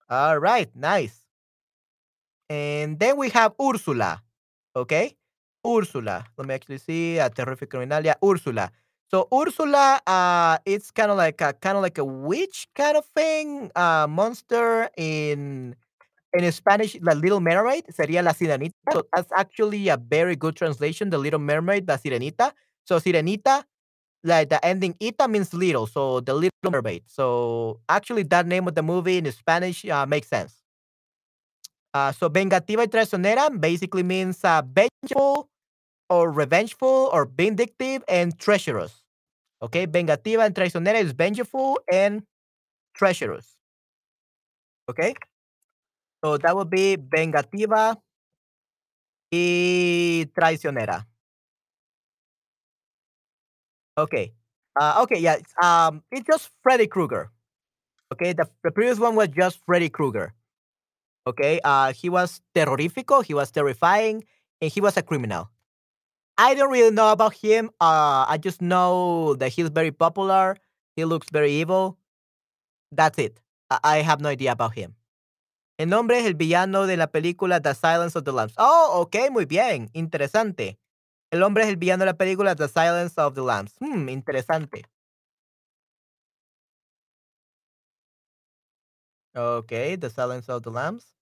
Speaker 1: All right, nice. And then we have Ursula. Okay, Ursula. Let me actually see. A terrific criminal. Yeah, Ursula. So Ursula, uh, it's kind of like a kind of like a witch kind of thing, uh, monster in in Spanish, La Little Mermaid sería La Sirenita. So that's actually a very good translation. The Little Mermaid, La Sirenita. So Sirenita, like the ending ita means little, so the Little Mermaid. So actually, that name of the movie in Spanish uh, makes sense. Uh, so vengativa y traicionera basically means uh, vengeful or revengeful or vindictive and treacherous. Okay, vengativa and traicionera is vengeful and treacherous. Okay, so that would be vengativa y traicionera. Okay, uh, okay, yeah, it's, um, it's just Freddy Krueger. Okay, the, the previous one was just Freddy Krueger. Okay, uh, he was terrorífico, he was terrifying, and he was a criminal. I don't really know about him. Uh, I just know that he's very popular. He looks very evil. That's it. I, I have no idea about him. El nombre es el villano de la película The Silence of the Lambs. Oh, ok, muy bien. Interesante. El hombre es el villano de la película The Silence of the Lambs. Hmm, interesante. Ok, The Silence of the Lambs.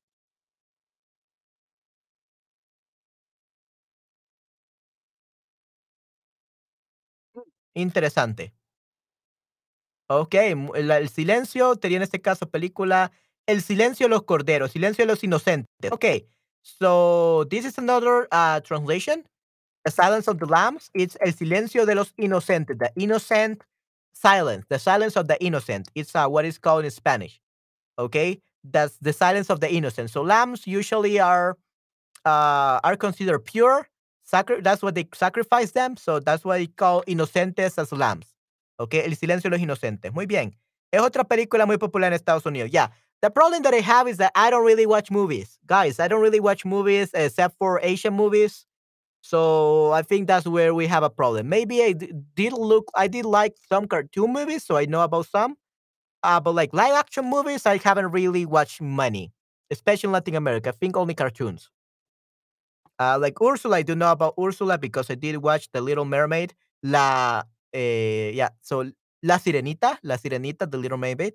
Speaker 1: Interesante. Ok, la- el silencio sería en este caso película El silencio de los corderos, silencio de los inocentes. Ok, so this is another uh, translation. The silence of the lambs, it's el silencio de los inocentes, the innocent silence, the silence of the innocent. It's uh, what is called in Spanish. Okay, that's the silence of the innocent. So lambs usually are uh, are considered pure. Sacri- that's what they sacrifice them. So that's why they call inocentes as lambs. Okay, El silencio de los inocentes. Muy bien. Es otra película muy popular en Estados Unidos. Yeah. The problem that I have is that I don't really watch movies. Guys, I don't really watch movies except for Asian movies. So I think that's where we have a problem. Maybe I did look, I did like some cartoon movies, so I know about some. Uh, but like live action movies, I haven't really watched many, especially in Latin America. I think only cartoons. Uh, like Ursula, I do know about Ursula because I did watch The Little Mermaid. La, eh, yeah, so La Sirenita, La Sirenita, The Little Mermaid.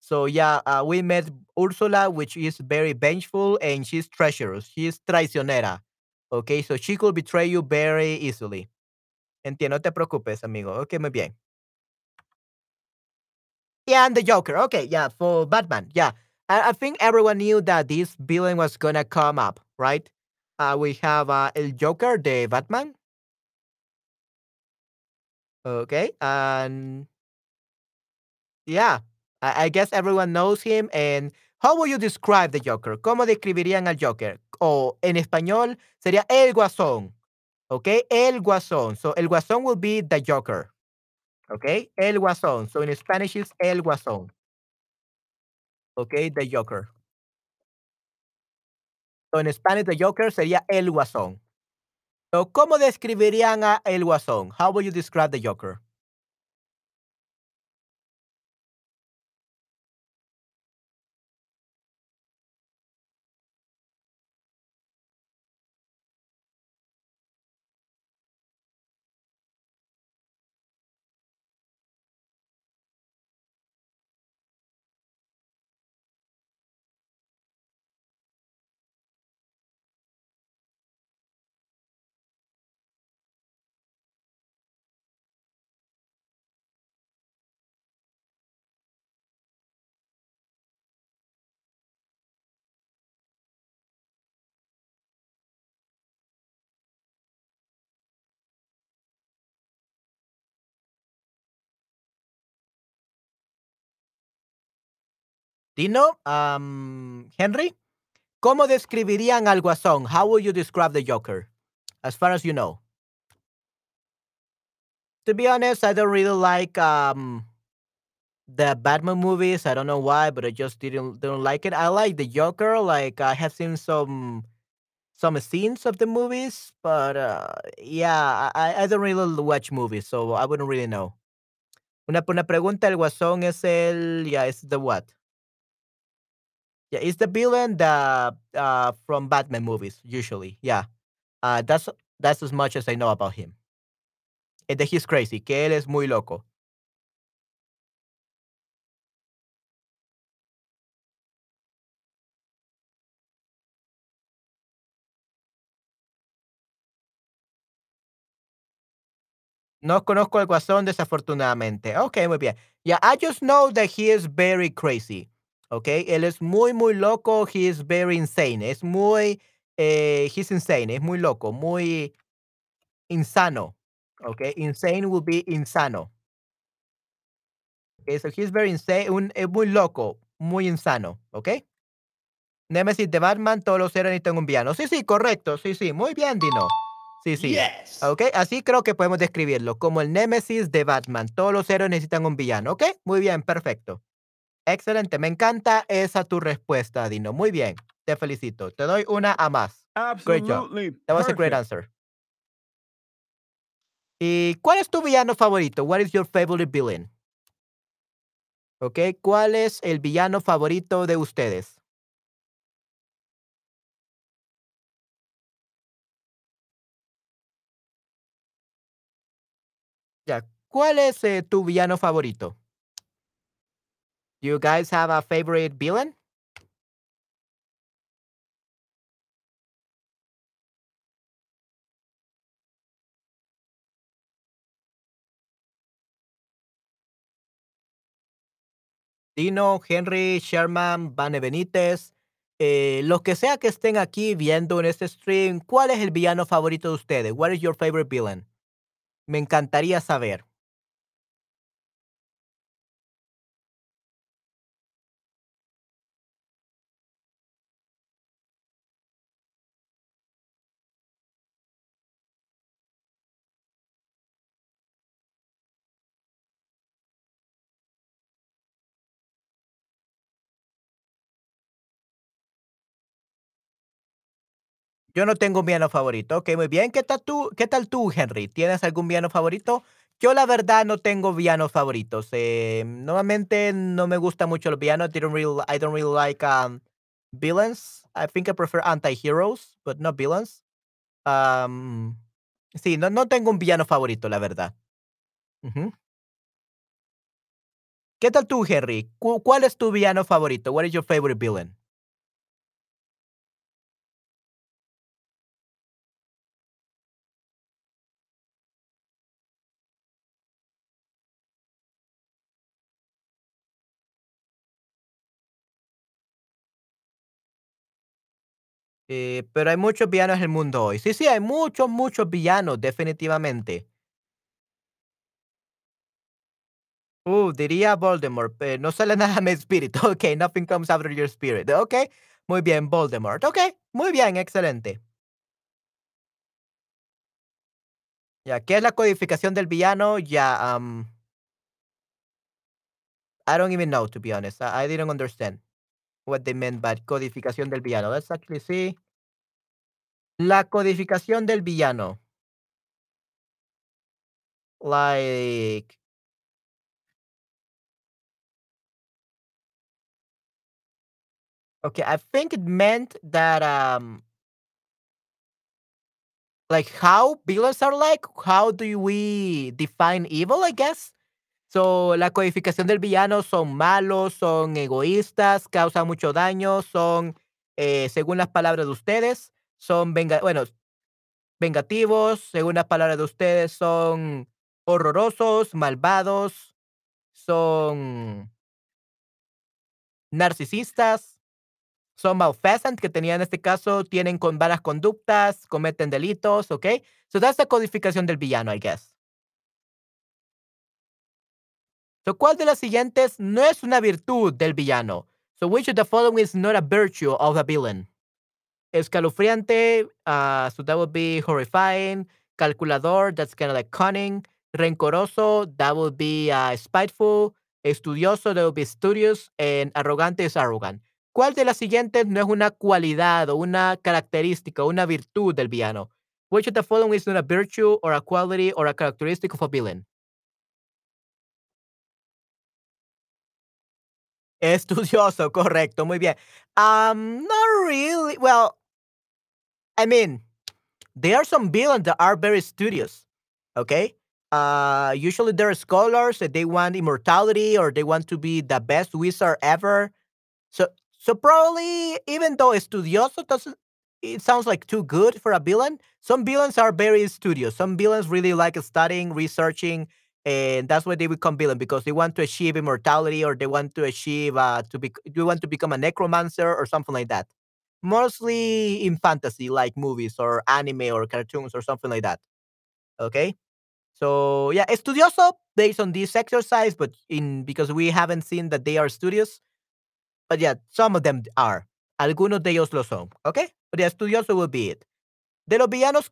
Speaker 1: So yeah, uh, we met Ursula, which is very vengeful and she's treacherous. She's traicionera. Okay, so she could betray you very easily. Entiendo, no te preocupes, amigo. Okay, muy bien. Yeah, and the Joker. Okay, yeah, for Batman. Yeah. I, I think everyone knew that this villain was gonna come up, right? Uh, we have uh, El Joker, the Batman. Okay, and yeah, I, I guess everyone knows him. And how would you describe the Joker? ¿Cómo describirían al Joker? O en español sería el Guasón. Okay, el Guasón. So el Guasón will be the Joker. Okay, el Guasón. So in Spanish is el Guasón. Okay, the Joker. En Spanish the Joker sería el Guasón. So, ¿cómo describirían a el Guasón? How would you describe the Joker? Dino, um, Henry, ¿cómo describirían al Guasón? How would you describe the Joker, as far as you know? To be honest, I don't really like um the Batman movies. I don't know why, but I just didn't don't like it. I like the Joker. Like I have seen some some scenes of the movies, but uh, yeah, I, I don't really watch movies, so I wouldn't really know. Una, una pregunta, el Guasón es el, yeah, it's the what? Yeah, it's the villain that uh from Batman movies usually. Yeah. Uh that's that's as much as I know about him. And that he's crazy, que él es muy loco. No conozco al Guasón desafortunadamente. Okay, muy bien. Yeah, I just know that he is very crazy. Okay, él es muy muy loco, he is very insane. Es muy eh, he's insane, es muy loco, muy insano. Okay, insane will be insano. Okay, so he's very insane, un, es muy loco, muy insano. Okay. Nemesis de Batman, todos los héroes necesitan un villano. Sí, sí, correcto. Sí, sí, muy bien, Dino. Sí, sí.
Speaker 2: Yes.
Speaker 1: Ok, así creo que podemos describirlo, como el Némesis de Batman. Todos los héroes necesitan un villano, ¿ok? Muy bien, perfecto. Excelente, me encanta esa tu respuesta, Dino. Muy bien, te felicito. Te doy una a más. Great job.
Speaker 2: Absolutely.
Speaker 1: That was a great answer. ¿Y cuál es tu villano favorito? What is your favorite villain? ¿Ok? ¿Cuál es el villano favorito de ustedes? Ya, ¿cuál es eh, tu villano favorito? Do you guys have a favorite villain? Dino, Henry, Sherman, Vane Benítez, eh, los que sea que estén aquí viendo en este stream, ¿cuál es el villano favorito de ustedes? What is your favorite villain? Me encantaría saber. Yo no tengo un villano favorito. Ok, muy bien. ¿Qué tal tú, qué tal tú Henry? ¿Tienes algún villano favorito? Yo la verdad no tengo villanos favoritos. Eh, normalmente no me gusta mucho los villanos. Didn't really, I don't really like um, villains. I think I prefer anti-heroes, but not villains. Um, sí, no, no tengo un villano favorito, la verdad. ¿Qué tal tú, Henry? ¿Cu- ¿Cuál es tu villano favorito? What is your favorite villain? Eh, pero hay muchos villanos en el mundo hoy. Sí, sí, hay muchos, muchos villanos, definitivamente. Uh, diría Voldemort, no sale nada de mi espíritu. Ok, nothing comes after your spirit. Ok, muy bien, Voldemort. Ok, muy bien, excelente. Ya, ¿qué es la codificación del villano? Ya, um, I don't even know, to be honest. I, I didn't understand what they meant by codificación del villano. Let's actually see. La codificación del villano. Like, okay, I think it meant that, um, like how villains are like. How do we define evil, I guess? So, la codificación del villano son malos, son egoístas, causan mucho daño, son, eh, según las palabras de ustedes, son venga bueno, vengativos, según las palabras de ustedes, son horrorosos, malvados, son narcisistas, son malfeasant, que tenían en este caso, tienen con malas conductas, cometen delitos, ¿ok? So, that's the codificación del villano, I guess. So, ¿cuál de las siguientes no es una virtud del villano? So, which of the following is not a virtue of the villain? Escalofriante, uh, so that would be horrifying. Calculador, that's kind of like cunning. Rencoroso, that would be uh, spiteful. Estudioso, that would be studious. And arrogante is arrogant. ¿Cuál de las siguientes no es una cualidad o una característica o una virtud del villano? Which of the following is not a virtue or a quality or a characteristic of a villain? Estudioso, correcto, muy bien. Um, not really. Well, I mean, there are some villains that are very studious. Okay. Uh, usually they're scholars that they want immortality or they want to be the best wizard ever. So, so probably even though estudioso doesn't, it sounds like too good for a villain. Some villains are very studious. Some villains really like studying, researching, and that's why they become villain because they want to achieve immortality or they want to achieve uh to be they want to become a necromancer or something like that. Mostly in fantasy, like movies or anime or cartoons or something like that. Okay. So yeah, estudioso based on this exercise, but in because we haven't seen that they are studious, but yeah, some of them are. Algunos de ellos lo son. Okay. But yeah, estudioso will be it. De los villanos,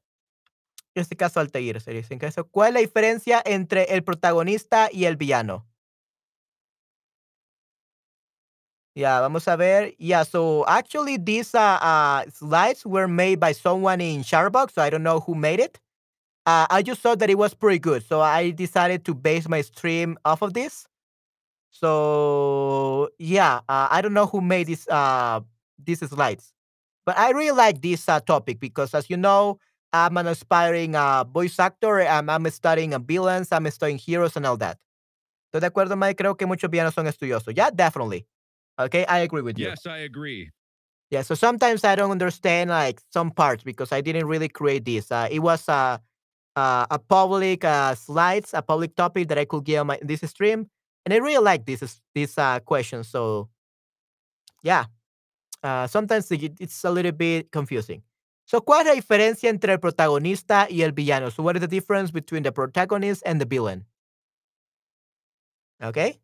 Speaker 1: en este caso Altair, se dice en caso, ¿cuál es la diferencia entre el protagonista y el villano? Yeah, vamos a ver. Yeah, so actually these uh, uh, slides were made by someone in Charbox, so I don't know who made it. Uh, I just thought that it was pretty good, so I decided to base my stream off of this. So yeah, uh, I don't know who made this uh, these slides, but I really like this uh, topic because, as you know, I'm an aspiring uh, voice actor. I'm, I'm studying uh, villains, I'm studying heroes, and all that. ¿Estoy de acuerdo, Mike? Creo que muchos villanos son estudiosos. Yeah, definitely. Okay, I agree with you.
Speaker 2: Yes, I agree.
Speaker 1: Yeah, so sometimes I don't understand like some parts because I didn't really create this. Uh, it was a uh, a public uh, slides, a public topic that I could give on my this stream, and I really like this this uh, question. So yeah, uh, sometimes it's a little bit confusing. So, ¿cuál es la diferencia entre el protagonista y el villano? So, what is the difference between the protagonist and the villain? Okay.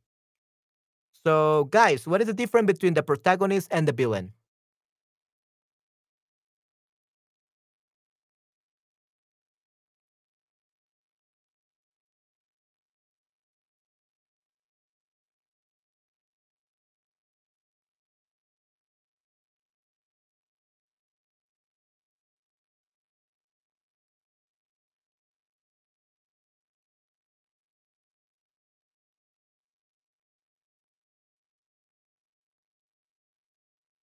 Speaker 1: So, guys, what is the difference between the protagonist and the villain?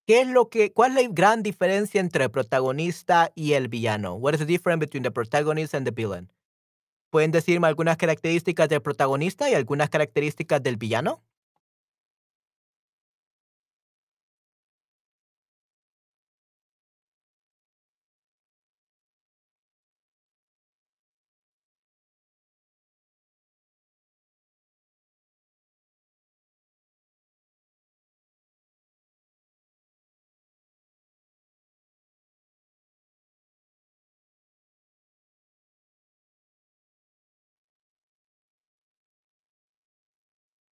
Speaker 1: ¿Qué es lo que cuál es la gran diferencia entre el protagonista y el villano? What is the difference between the protagonist and the villain? ¿Pueden decirme algunas características del protagonista y algunas características del villano?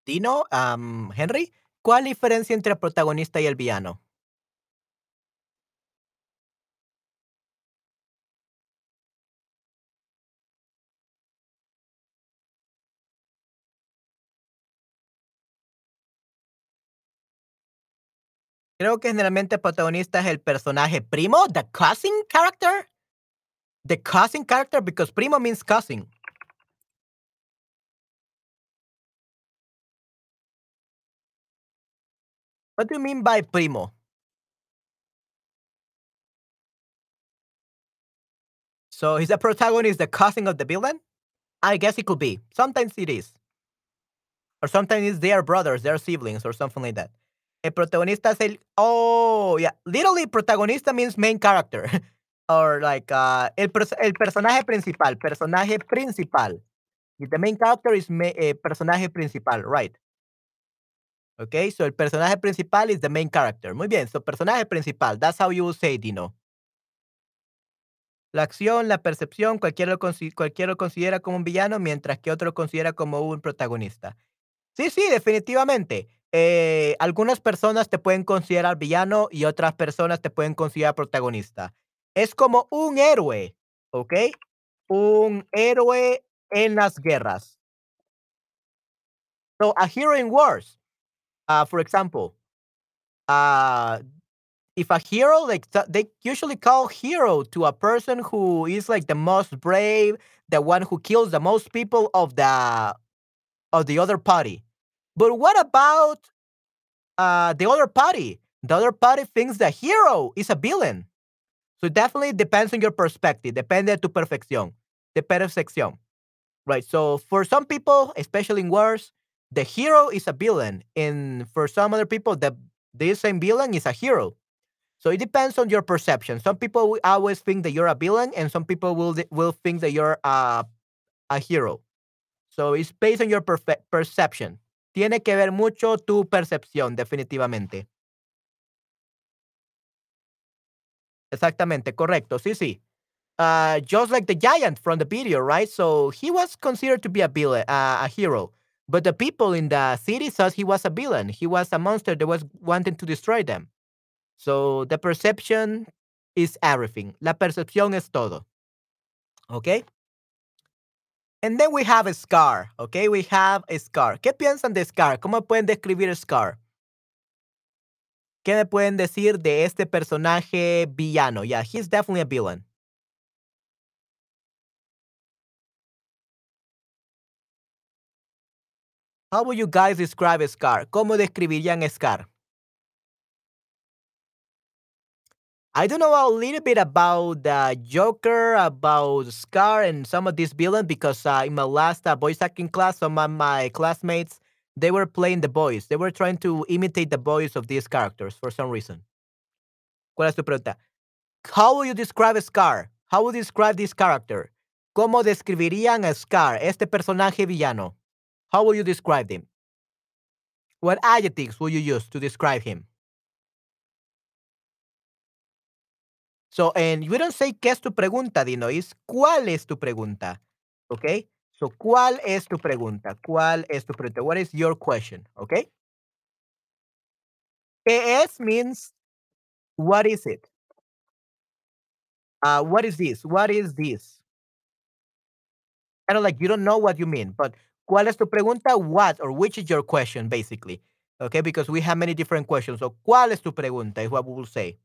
Speaker 1: Dino, am, Henry, ¿cuál diferencia entre el protagonista y el villano? Creo que generalmente el protagonista es el personaje primo, the cousin character. The cousin character because primo means cousin. What do you mean by primo? So is the protagonist the cousin of the villain? I guess it could be. Sometimes it is. Or sometimes it's their brothers, their siblings, or something like that. El protagonista es. Oh, yeah. Literally, protagonista means main character. or like uh, el, el personaje principal. Personaje principal. The main character is me, eh, personaje principal, right? Okay, so el personaje principal is the main character. Muy bien, so personaje principal. That's how you will say, Dino. La acción, la percepción, cualquiera lo, cualquiera lo considera como un villano, mientras que otro lo considera como un protagonista. Sí, sí, definitivamente. Eh, algunas personas te pueden considerar villano y otras personas te pueden considerar protagonista. Es como un héroe, ¿ok? Un héroe en las guerras. So, a hero in wars. Uh, for example, uh, if a hero, like th- they usually call hero to a person who is like the most brave, the one who kills the most people of the of the other party. But what about uh, the other party? The other party thinks the hero is a villain. So it definitely depends on your perspective. Depende de tu perfección. De percepción. Right. So for some people, especially in wars, the hero is a villain. And for some other people, the this same villain is a hero. So it depends on your perception. Some people will always think that you're a villain, and some people will will think that you're a, a hero. So it's based on your perception. Tiene que ver mucho tu percepción, definitivamente. Exactamente, correcto. Sí, sí. Uh, just like the giant from the video, right? So he was considered to be a villain, uh, a hero, but the people in the city thought he was a villain. He was a monster that was wanting to destroy them. So the perception is everything. La percepción es todo. Okay. And then we have a Scar. Okay, we have a Scar. ¿Qué piensan de Scar? ¿Cómo pueden describir Scar? ¿Qué me pueden decir de este personaje villano? Yeah, he's definitely a villain. How would you guys describe Scar? ¿Cómo describirían Scar? I don't know a little bit about the Joker, about Scar, and some of these villains because uh, in my last uh, voice acting class, some of my classmates they were playing the voice. They were trying to imitate the voice of these characters for some reason. ¿Cuál es tu pregunta? How would you describe Scar? How would you describe this character? ¿Cómo describirían a Scar, este personaje villano? How will you describe him? What adjectives will you use to describe him? So, and we don't say qué es tu pregunta, Dino, is cuál es tu pregunta. Okay? So, ¿cuál es tu pregunta? ¿Cuál es tu pregunta? What is your question? Okay? ¿Qué es means what is it? Uh, what is this? What is this? Kind of like you don't know what you mean, but ¿cuál es tu pregunta? What or which is your question, basically? Okay, because we have many different questions. So, ¿cuál es tu pregunta? Is what we will say.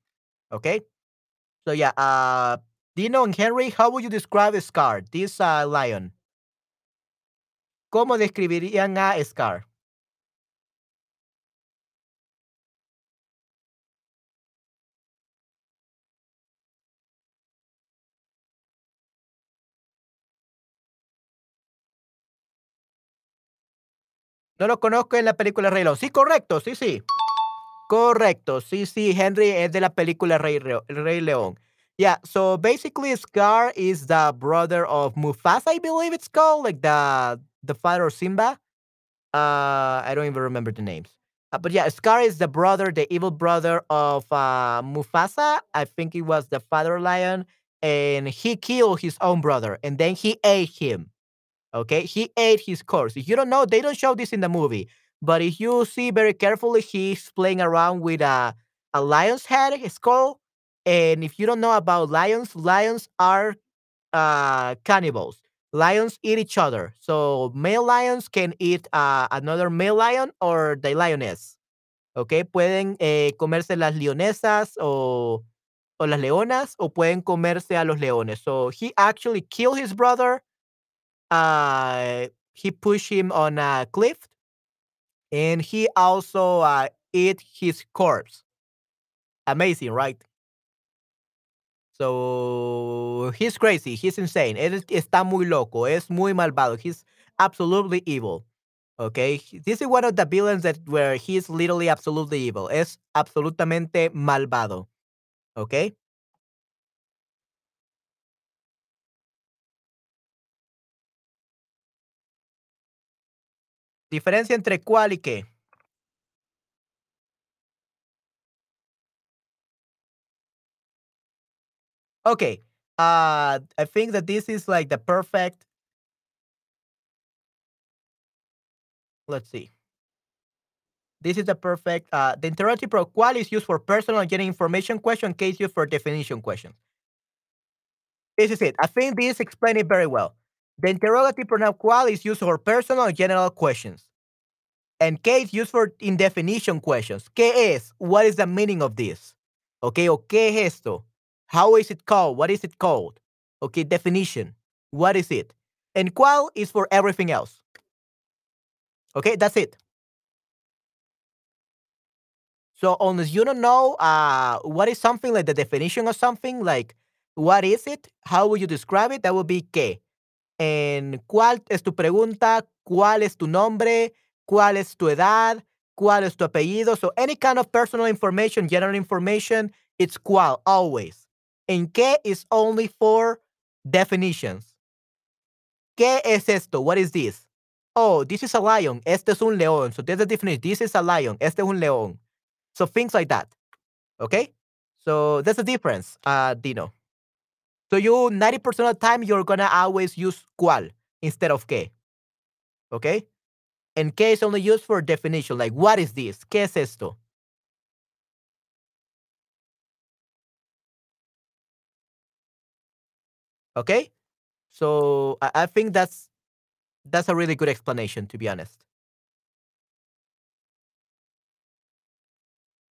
Speaker 1: Okay? So, yeah, uh, Dino and Henry, how would you describe Scar, this uh, lion? ¿Cómo describirían a Scar? No lo conozco en la película Rey León. Sí, correcto, sí, sí. Correcto, sí, sí, Henry es de la película Rey, Reo- Rey León. Yeah, so basically Scar is the brother of Mufasa, I believe it's called, like the the father of Simba. Uh, I don't even remember the names. Uh, but yeah, Scar is the brother, the evil brother of uh, Mufasa. I think he was the father lion, and he killed his own brother, and then he ate him. Okay, he ate his corpse. If you don't know, they don't show this in the movie, but if you see very carefully, he's playing around with a a lion's head, his skull. And if you don't know about lions, lions are uh, cannibals. Lions eat each other. So male lions can eat uh, another male lion or the lioness. Okay, pueden eh, comerse las leonesas o, o las leonas o pueden comerse a los leones. So he actually killed his brother. Uh, he pushed him on a cliff and he also uh, ate his corpse. Amazing, right? So he's crazy. He's insane. Él está muy loco. Es muy malvado. He's absolutely evil. Okay. This is one of the villains that where he's literally absolutely evil. Es absolutamente malvado. Okay. Diferencia entre cuál y qué. Okay. Uh, I think that this is like the perfect. Let's see. This is the perfect. Uh, the interrogative pro cuál is used for personal and general information question. Case used for definition questions. This is it. I think this explains it very well. The interrogative pronoun cuál is used for personal and general questions. And qué is used for indefinition questions. ¿Qué es? What is the meaning of this? Okay, o qué es esto? How is it called? What is it called? Okay, definition. What is it? And cuál is for everything else. Okay, that's it. So unless you don't know uh, what is something like the definition of something, like what is it, how would you describe it? That would be qué. En cuál es tu pregunta, cuál es tu nombre, cuál es tu edad, cuál es tu apellido. So any kind of personal information, general information, it's cuál always. En qué is only for definitions. ¿Qué es esto? What is this? Oh, this is a lion. Este es un león. So there's a definition. This is a lion. Este es un león. So things like that. Okay? So that's the difference, uh, Dino. So you 90% of the time you're gonna always use cuál instead of qué. Okay? And qué is only used for definition, like what is this? ¿Qué es esto? Okay? So I, I think that's that's a really good explanation to be honest.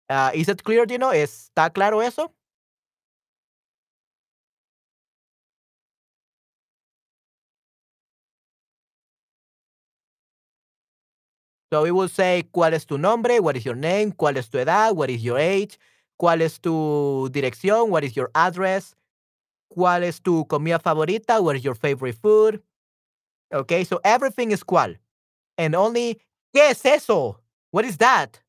Speaker 1: Uh, is it clear, Dino? ¿Está claro eso? So we will say cuál es tu nombre, what is your name, cuál es tu edad, what is your age, cuál es tu dirección, what is your address, cuál es tu comida favorita, what is your favorite food. Okay, so everything is cuál. And only, ¿qué es eso? What is that?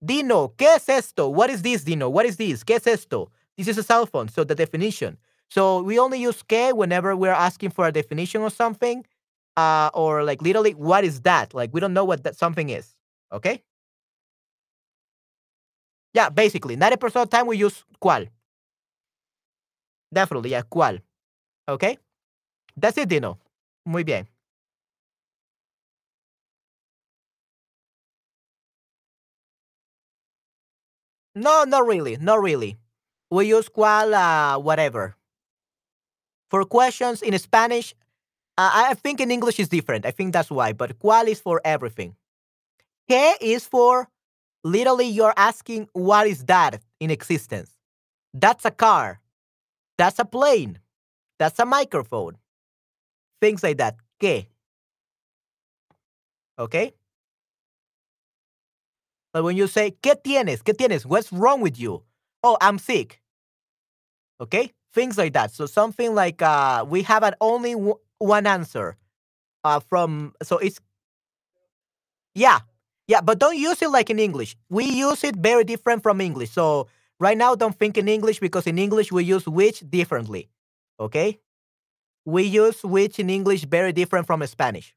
Speaker 1: Dino, ¿qué es esto? What is this, Dino? What is this? ¿Qué es esto? This is a cell phone, so the definition. So we only use que whenever we're asking for a definition of something, uh, or like literally, what is that? Like we don't know what that something is. Okay? Yeah, basically, 90% of time we use cuál. Definitely, yeah, cuál. Okay? That's it, Dino. Muy bien. No, not really. Not really. We use cuál, uh, whatever. For questions in Spanish, uh, I think in English is different. I think that's why. But cuál is for everything. Que is for literally you're asking what is that in existence. That's a car. That's a plane. That's a microphone. Things like that. Que. Okay? But when you say, ¿qué tienes? ¿Qué tienes? What's wrong with you? Oh, I'm sick. Okay? Things like that. So something like uh, we have an only one answer uh, from, so it's Yeah. Yeah, but don't use it like in English. We use it very different from English. So right now don't think in English because in English we use which differently. Okay? We use which in English very different from Spanish.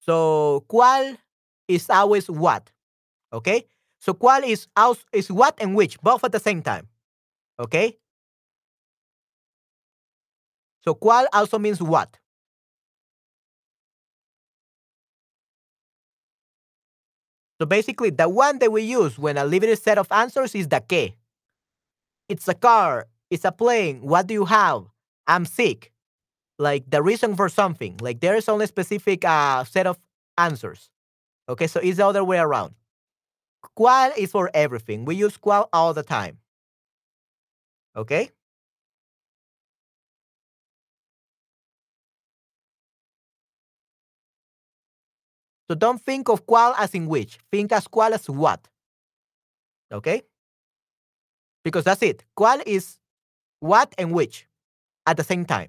Speaker 1: So cuál is always what. Okay? So cuál is is what and which, both at the same time. Okay? So cuál also means what. So basically, the one that we use when a limited set of answers is the que. It's a car. It's a plane. What do you have? I'm sick. Like the reason for something. Like there is only specific uh, set of answers. Okay, so it's the other way around. Cuál is for everything. We use cuál all the time. Okay? So don't think of cuál as in which. Think as cuál as what. Okay? Because that's it. Cuál is what and which at the same time.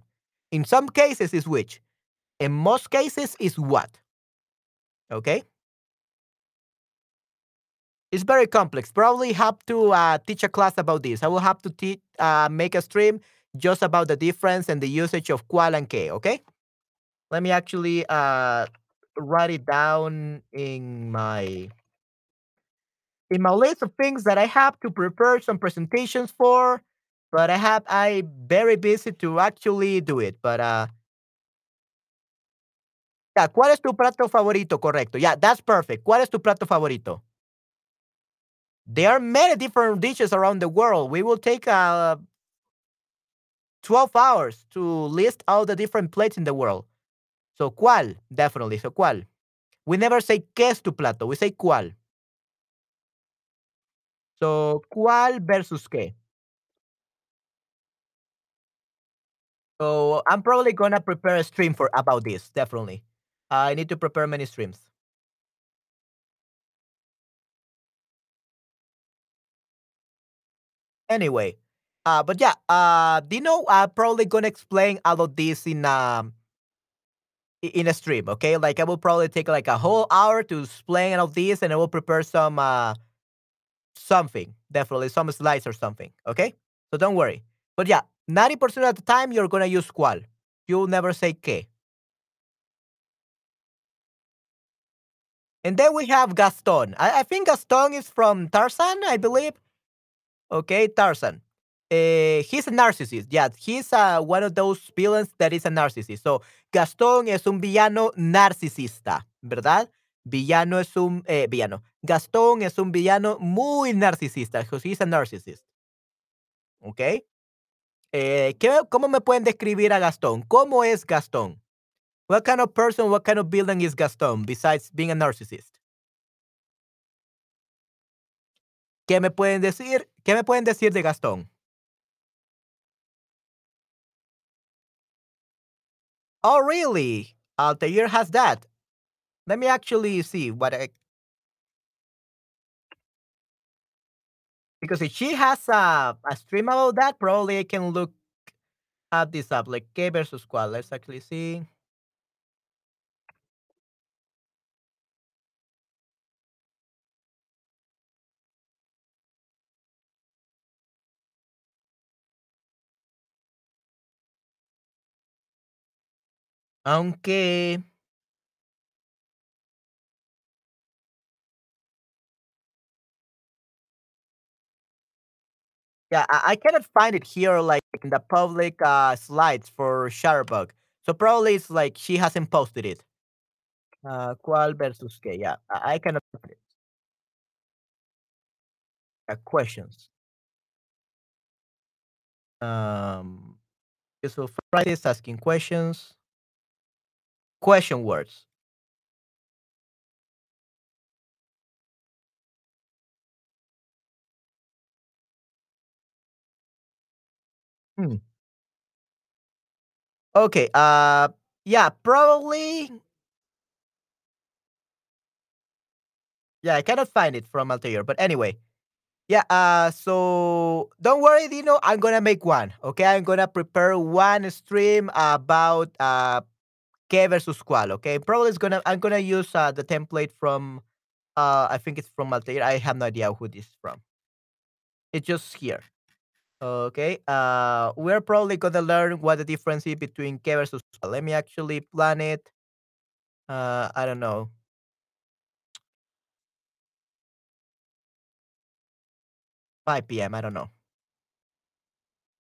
Speaker 1: In some cases is which. In most cases is what. Okay? It's very complex. Probably have to uh, teach a class about this. I will have to te- uh, make a stream just about the difference and the usage of cuál and que. Okay? Let me actually uh, write it down in my in my list of things that I have to prepare some presentations for. But I have I very busy to actually do it. But uh yeah, ¿cuál es tu plato favorito? Correcto. Yeah, that's perfect. ¿Cuál es tu plato favorito? There are many different dishes around the world. We will take uh 12 hours to list all the different plates in the world. So, ¿cuál? Definitely. So, ¿cuál? We never say qué es tu plato. We say cuál. So, ¿cuál versus qué? So, I'm probably gonna prepare a stream for about this. Definitely. I need to prepare many streams. Anyway, uh, but yeah, uh, do you know? I'm probably gonna explain all of this in um in a stream. Okay, like I will probably take like a whole hour to explain all this, and I will prepare some uh something, definitely some slides or something. Okay, so don't worry. But yeah, ninety percent of the time you're gonna use cuál. You'll never say que. And then we have Gaston. I, I think Gaston is from Tarzan, I believe. Okay, Tarzan. Uh, he's a narcissist. Yeah, he's uh, one of those villains that is a narcissist. So, Gastón es un villano narcisista, ¿verdad? Villano es un eh, villano. Gastón es un villano muy narcisista. He's a narcissist. Okay. Eh, ¿qué- ¿Cómo me pueden describir a Gastón? ¿Cómo es Gastón? What kind of person, what kind of villain is Gastón besides being a narcissist? ¿Qué me pueden decir? ¿Qué me pueden decir de Gastón? Oh, really? Uh, Altair has that. Let me actually see what I because if she has a, a stream about that, probably I can look at this up, like qué versus Quad. Let's actually see. Aunque yeah, I, I cannot find it here like in the public uh slides for Shutterbug. So probably it's like she hasn't posted it. Uh Cuál versus qué. Yeah, I, I cannot find it. Uh, questions. Um useful practice asking questions. Question words. Hmm. Okay. Uh, yeah, probably. Yeah, I cannot find it from Altair. But anyway, yeah. Uh, so don't worry, Dino. I'm gonna make one. Okay, I'm gonna prepare one stream about uh qué versus cuál, okay? Probably it's gonna I'm gonna use uh, the template from uh I think it's from Altair. I have no idea who this is from. It's just here. Okay. Uh we're probably gonna learn what the difference is between qué versus cuál. Let me actually plan it. Uh I don't know. Five PM, I don't know.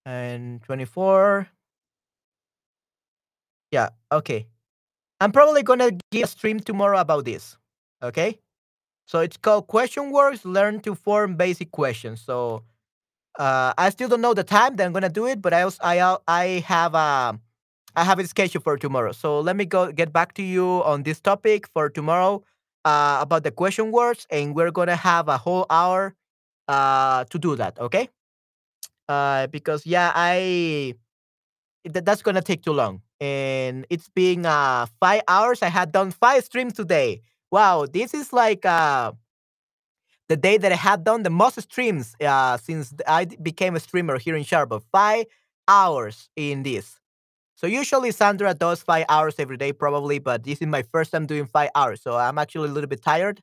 Speaker 1: And 24. Yeah, okay. I'm probably gonna give a stream tomorrow about this. Okay? So it's called Question Words Learn to Form Basic Questions. So uh, I still don't know the time that I'm gonna do it, but I also I I have um I have it scheduled for tomorrow. So let me go get back to you on this topic for tomorrow uh, about the question words, and we're gonna have a whole hour uh, to do that. Okay? Uh, because yeah, I that, that's gonna take too long, and it's been uh five hours. I had done five streams today. Wow, this is like uh the day that I had done the most streams uh, since I became a streamer here in Sharp. Five hours in this. So usually Sandra does five hours every day, probably, but this is my first time doing five hours, so I'm actually a little bit tired.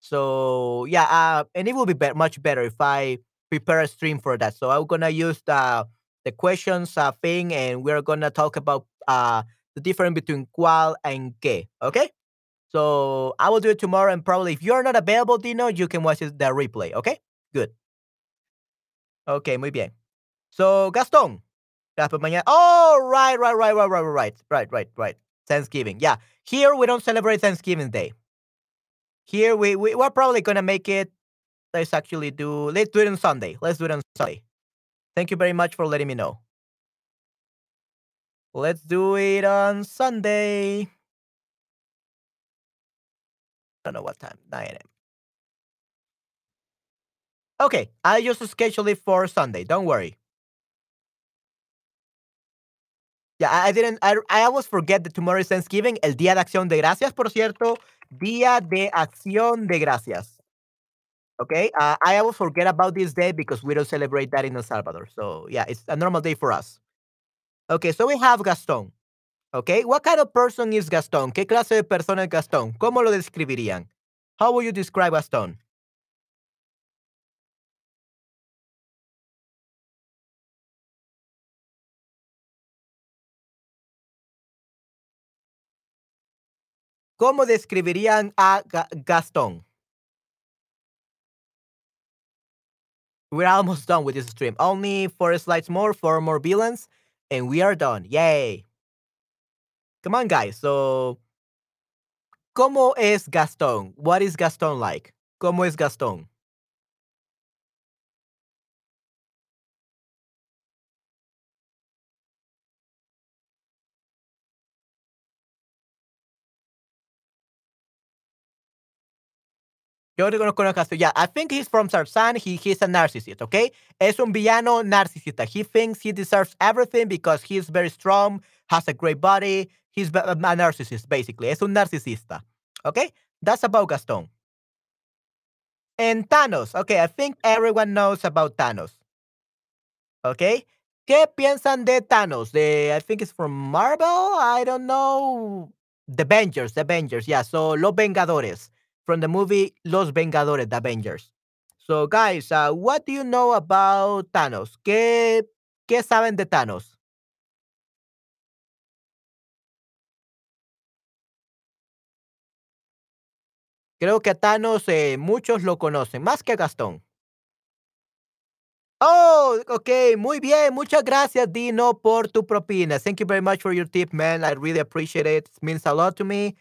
Speaker 1: So yeah, uh, and it will be, be- much better if I prepare a stream for that. So I'm gonna use the the questions uh, thing, and we're gonna talk about uh, the difference between cual and que. Okay. So I will do it tomorrow, and probably if you're not available, Dino, you can watch the replay. Okay. Good. Okay, muy bien. So Gaston, pues mañana. Oh, right, right, right, right, right, right, right, right, right. Thanksgiving. Yeah. Here we don't celebrate Thanksgiving Day. Here we, we we're probably gonna make it. Let's actually do. Let's do it on Sunday. Let's do it on Sunday. Thank you very much for letting me know. Let's do it on Sunday. I don't know what time. 9 a.m. Okay, I just schedule it for Sunday. Don't worry. Yeah, I I didn't. I, I always forget that tomorrow is Thanksgiving, el Día de Acción de Gracias, por cierto. Día de Acción de Gracias. Okay, uh, I always forget about this day because we don't celebrate that in El Salvador. So yeah, it's a normal day for us. Okay, so we have Gaston. Okay, what kind of person is Gaston? ¿Qué clase de persona es Gaston? ¿Cómo lo describirían? How would you describe Gaston? ¿Cómo describirían a Ga- Gaston? We're almost done with this stream. Only four slides more, four more villains, and we are done. Yay! Come on, guys. So, ¿cómo es Gaston? What is Gaston like? ¿Cómo es Gaston? Yo. Yeah, I think he's from Tarzan. He, he's a narcissist, okay? Es un villano narcisista. He thinks he deserves everything because he's very strong, has a great body. He's a narcissist, basically. Es un narcisista, okay? That's about Gaston. And Thanos. Okay, I think everyone knows about Thanos. Okay. ¿Qué piensan de Thanos? I think it's from Marvel. I don't know. The Avengers, the Avengers. Yeah. So Los Vengadores from the movie Los Vengadores, the Avengers. So guys, uh, what do you know about Thanos? ¿Qué, qué saben de Thanos? Creo que Thanos eh, muchos lo conocen, más que Gastón. Oh, okay, muy bien. Muchas gracias, Dino, por tu propina. Thank you very much for your tip, man. I really appreciate it. It means a lot to me.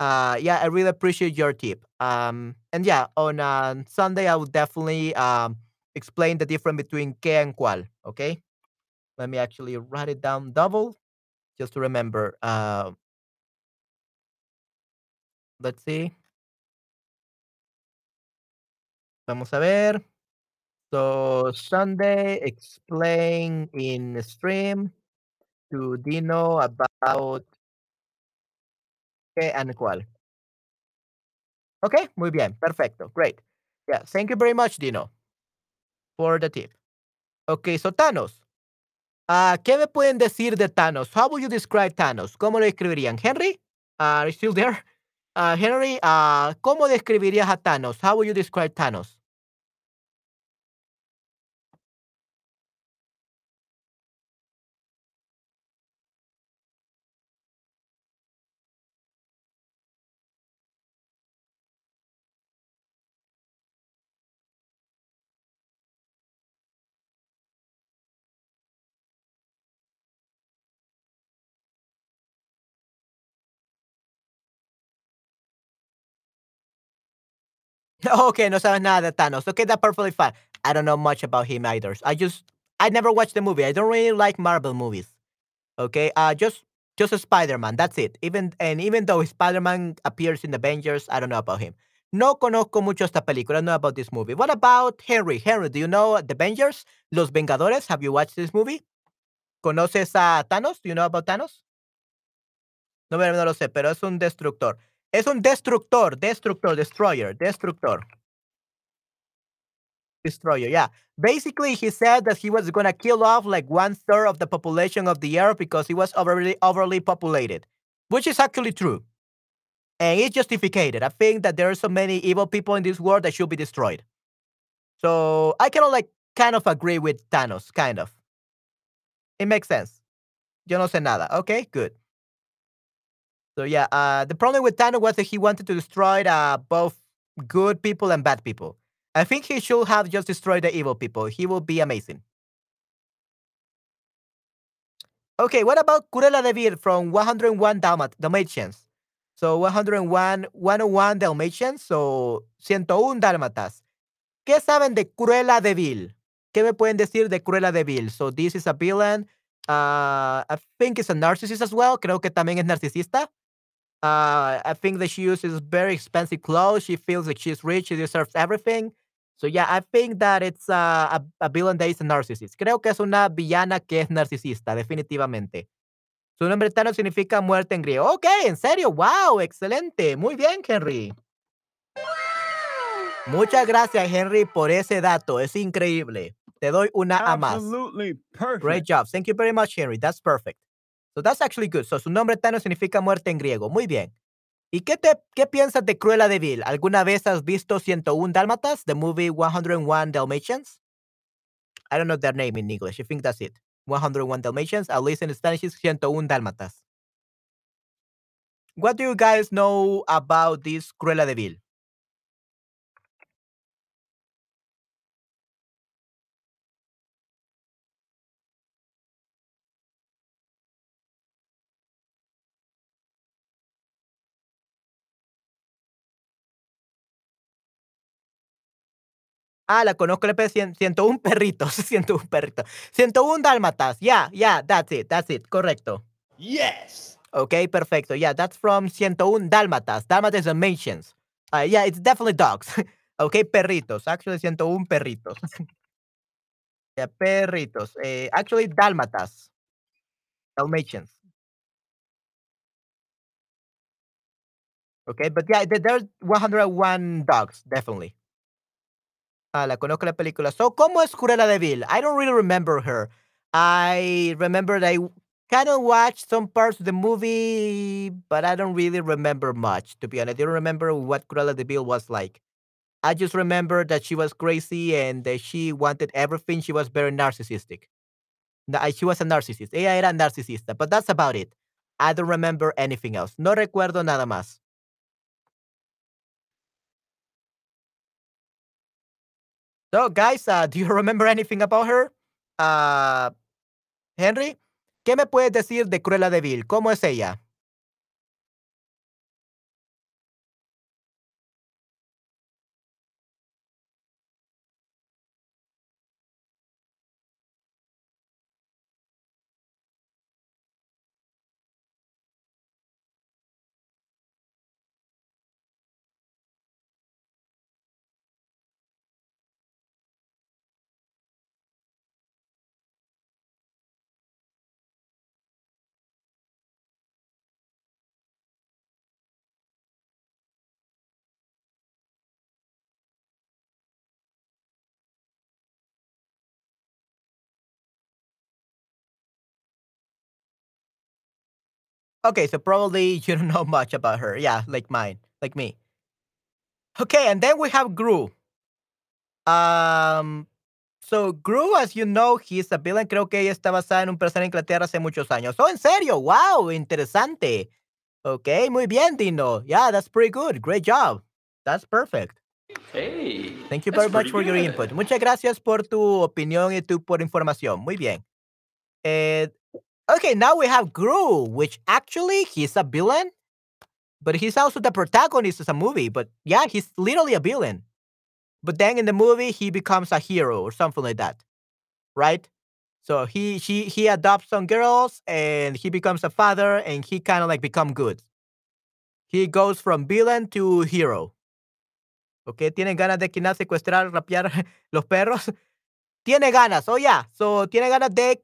Speaker 1: Uh, yeah, I really appreciate your tip. Um, and yeah, on uh, Sunday I will definitely um explain the difference between que and cual. Okay, let me actually write it down double just to remember. Uh, let's see. Vamos a ver. So Sunday, explain in stream to Dino about que and cual. Okay, muy bien, perfecto, great. Yeah, thank you very much, Dino, for the tip. Okay, so Thanos. Ah, ¿qué me pueden decir de Thanos? How would you describe Thanos? ¿Cómo lo describirían? Henry? Ah, are you still there? Ah, Henry, ¿cómo describirías a Thanos? How would you describe Thanos? Okay, no sabes nada de Thanos. Okay, that's perfectly fine. I don't know much about him either. I just I never watched the movie. I don't really like Marvel movies. Okay, uh, just just a Spider-Man. That's it. Even and even though Spider-Man appears in Avengers, I don't know about him. No conozco mucho esta película. Know about this movie. What about Henry? Henry, do you know the Avengers? Los Vengadores. Have you watched this movie? ¿Conoces a Thanos? Do you know about Thanos? No, no lo sé, pero es un destructor. Es un destructor, destructor, destroyer, destructor. Destroyer, yeah. Basically, he said that he was gonna kill off like one third of the population of the earth because he was overly overly populated, which is actually true. And it's justified. I think that there are so many evil people in this world that should be destroyed. So I can like kind of agree with Thanos, kind of. It makes sense. Yo no sé nada. Okay, good. So yeah, uh, the problem with Thanos was that he wanted to destroy uh, both good people and bad people. I think he should have just destroyed the evil people. He will be amazing. Okay, what about Cruella de Vil from 101 Dalmat Dalmatians? So 101, 101 Dalmatians, so 101 Dálmatas. ¿Qué saben de Cruella de Vil? ¿Qué me pueden decir de Cruella de Vil? So this is a villain. Uh, I think it's a narcissist as well. Creo que también es narcisista. Uh, I think that she uses very expensive clothes. She feels like she's rich. She deserves everything. So yeah, I think that it's uh, a, a villain that is a narcissist. Creo que es una villana que es narcisista, definitivamente. Su nombre tano significa muerte en griego. Ok, en serio, wow, excelente. Muy bien, Henry. Muchas gracias, Henry, por ese dato. Es increíble. Te doy una a más.
Speaker 2: Absolutely perfect.
Speaker 1: Great job. Thank you very much, Henry. That's perfect. So that's actually good. So su nombre Thanos significa muerte en griego. Muy bien. ¿Y qué, te, qué piensas de Cruella de Vil? ¿Alguna vez has visto 101 Dálmatas, the movie 101 Dalmatians? I don't know their name in English. I think that's it. 101 Dalmatians. At least in Spanish, it's 101 Dálmatas. What do you guys know about this Cruella de Vil? Ah, la conozco, le pedí 101 perritos, 101 perritos. 101 dálmatas. Yeah, yeah, that's it, that's it, correcto.
Speaker 2: Yes.
Speaker 1: Okay, perfecto. Yeah, that's from 101 dálmatas. Dálmatas Dalmatians. Uh, yeah, it's definitely dogs. okay, perritos. Actually, 101 perritos. yeah, perritos. Eh, actually, dálmatas. Dalmatians. Okay, but yeah, there- there's 101 dogs, definitely. Ah, la conozco la película. So, ¿cómo es Cruella de Vil? I don't really remember her. I remember that I kind of watched some parts of the movie, but I don't really remember much, to be honest. I don't remember what Cruella de Vil was like. I just remember that she was crazy and that she wanted everything. She was very narcissistic. She was a narcissist. Ella era narcisista, but that's about it. I don't remember anything else. No recuerdo nada más. So, guys, uh, do you remember anything about her? Uh, Henry, ¿qué me puedes decir de Cruella de Vil? ¿Cómo es ella? Okay, so probably you don't know much about her. Yeah, like mine, like me. Okay, and then we have Gru. Um, so Gru, as you know, he's a villain. Creo que ella está basada en un personaje en Inglaterra hace muchos años. Oh, en serio, wow, interesante. Okay, muy bien, Dino. Yeah, that's pretty good. Great job. That's perfect.
Speaker 3: Hey.
Speaker 1: Thank you very much for your input. Muchas gracias por tu opinión y tu por información. Muy bien. Eh, okay, now we have Gru, which actually he's a villain, but he's also the protagonist of the movie. But yeah, he's literally a villain. But then in the movie, he becomes a hero or something like that, right? So he he he adopts some girls and he becomes a father and he kind of like become good. He goes from villain to hero. Okay, tiene ganas de quinar, secuestrar, rapear los perros. Tiene ganas, oh yeah. So tiene ganas de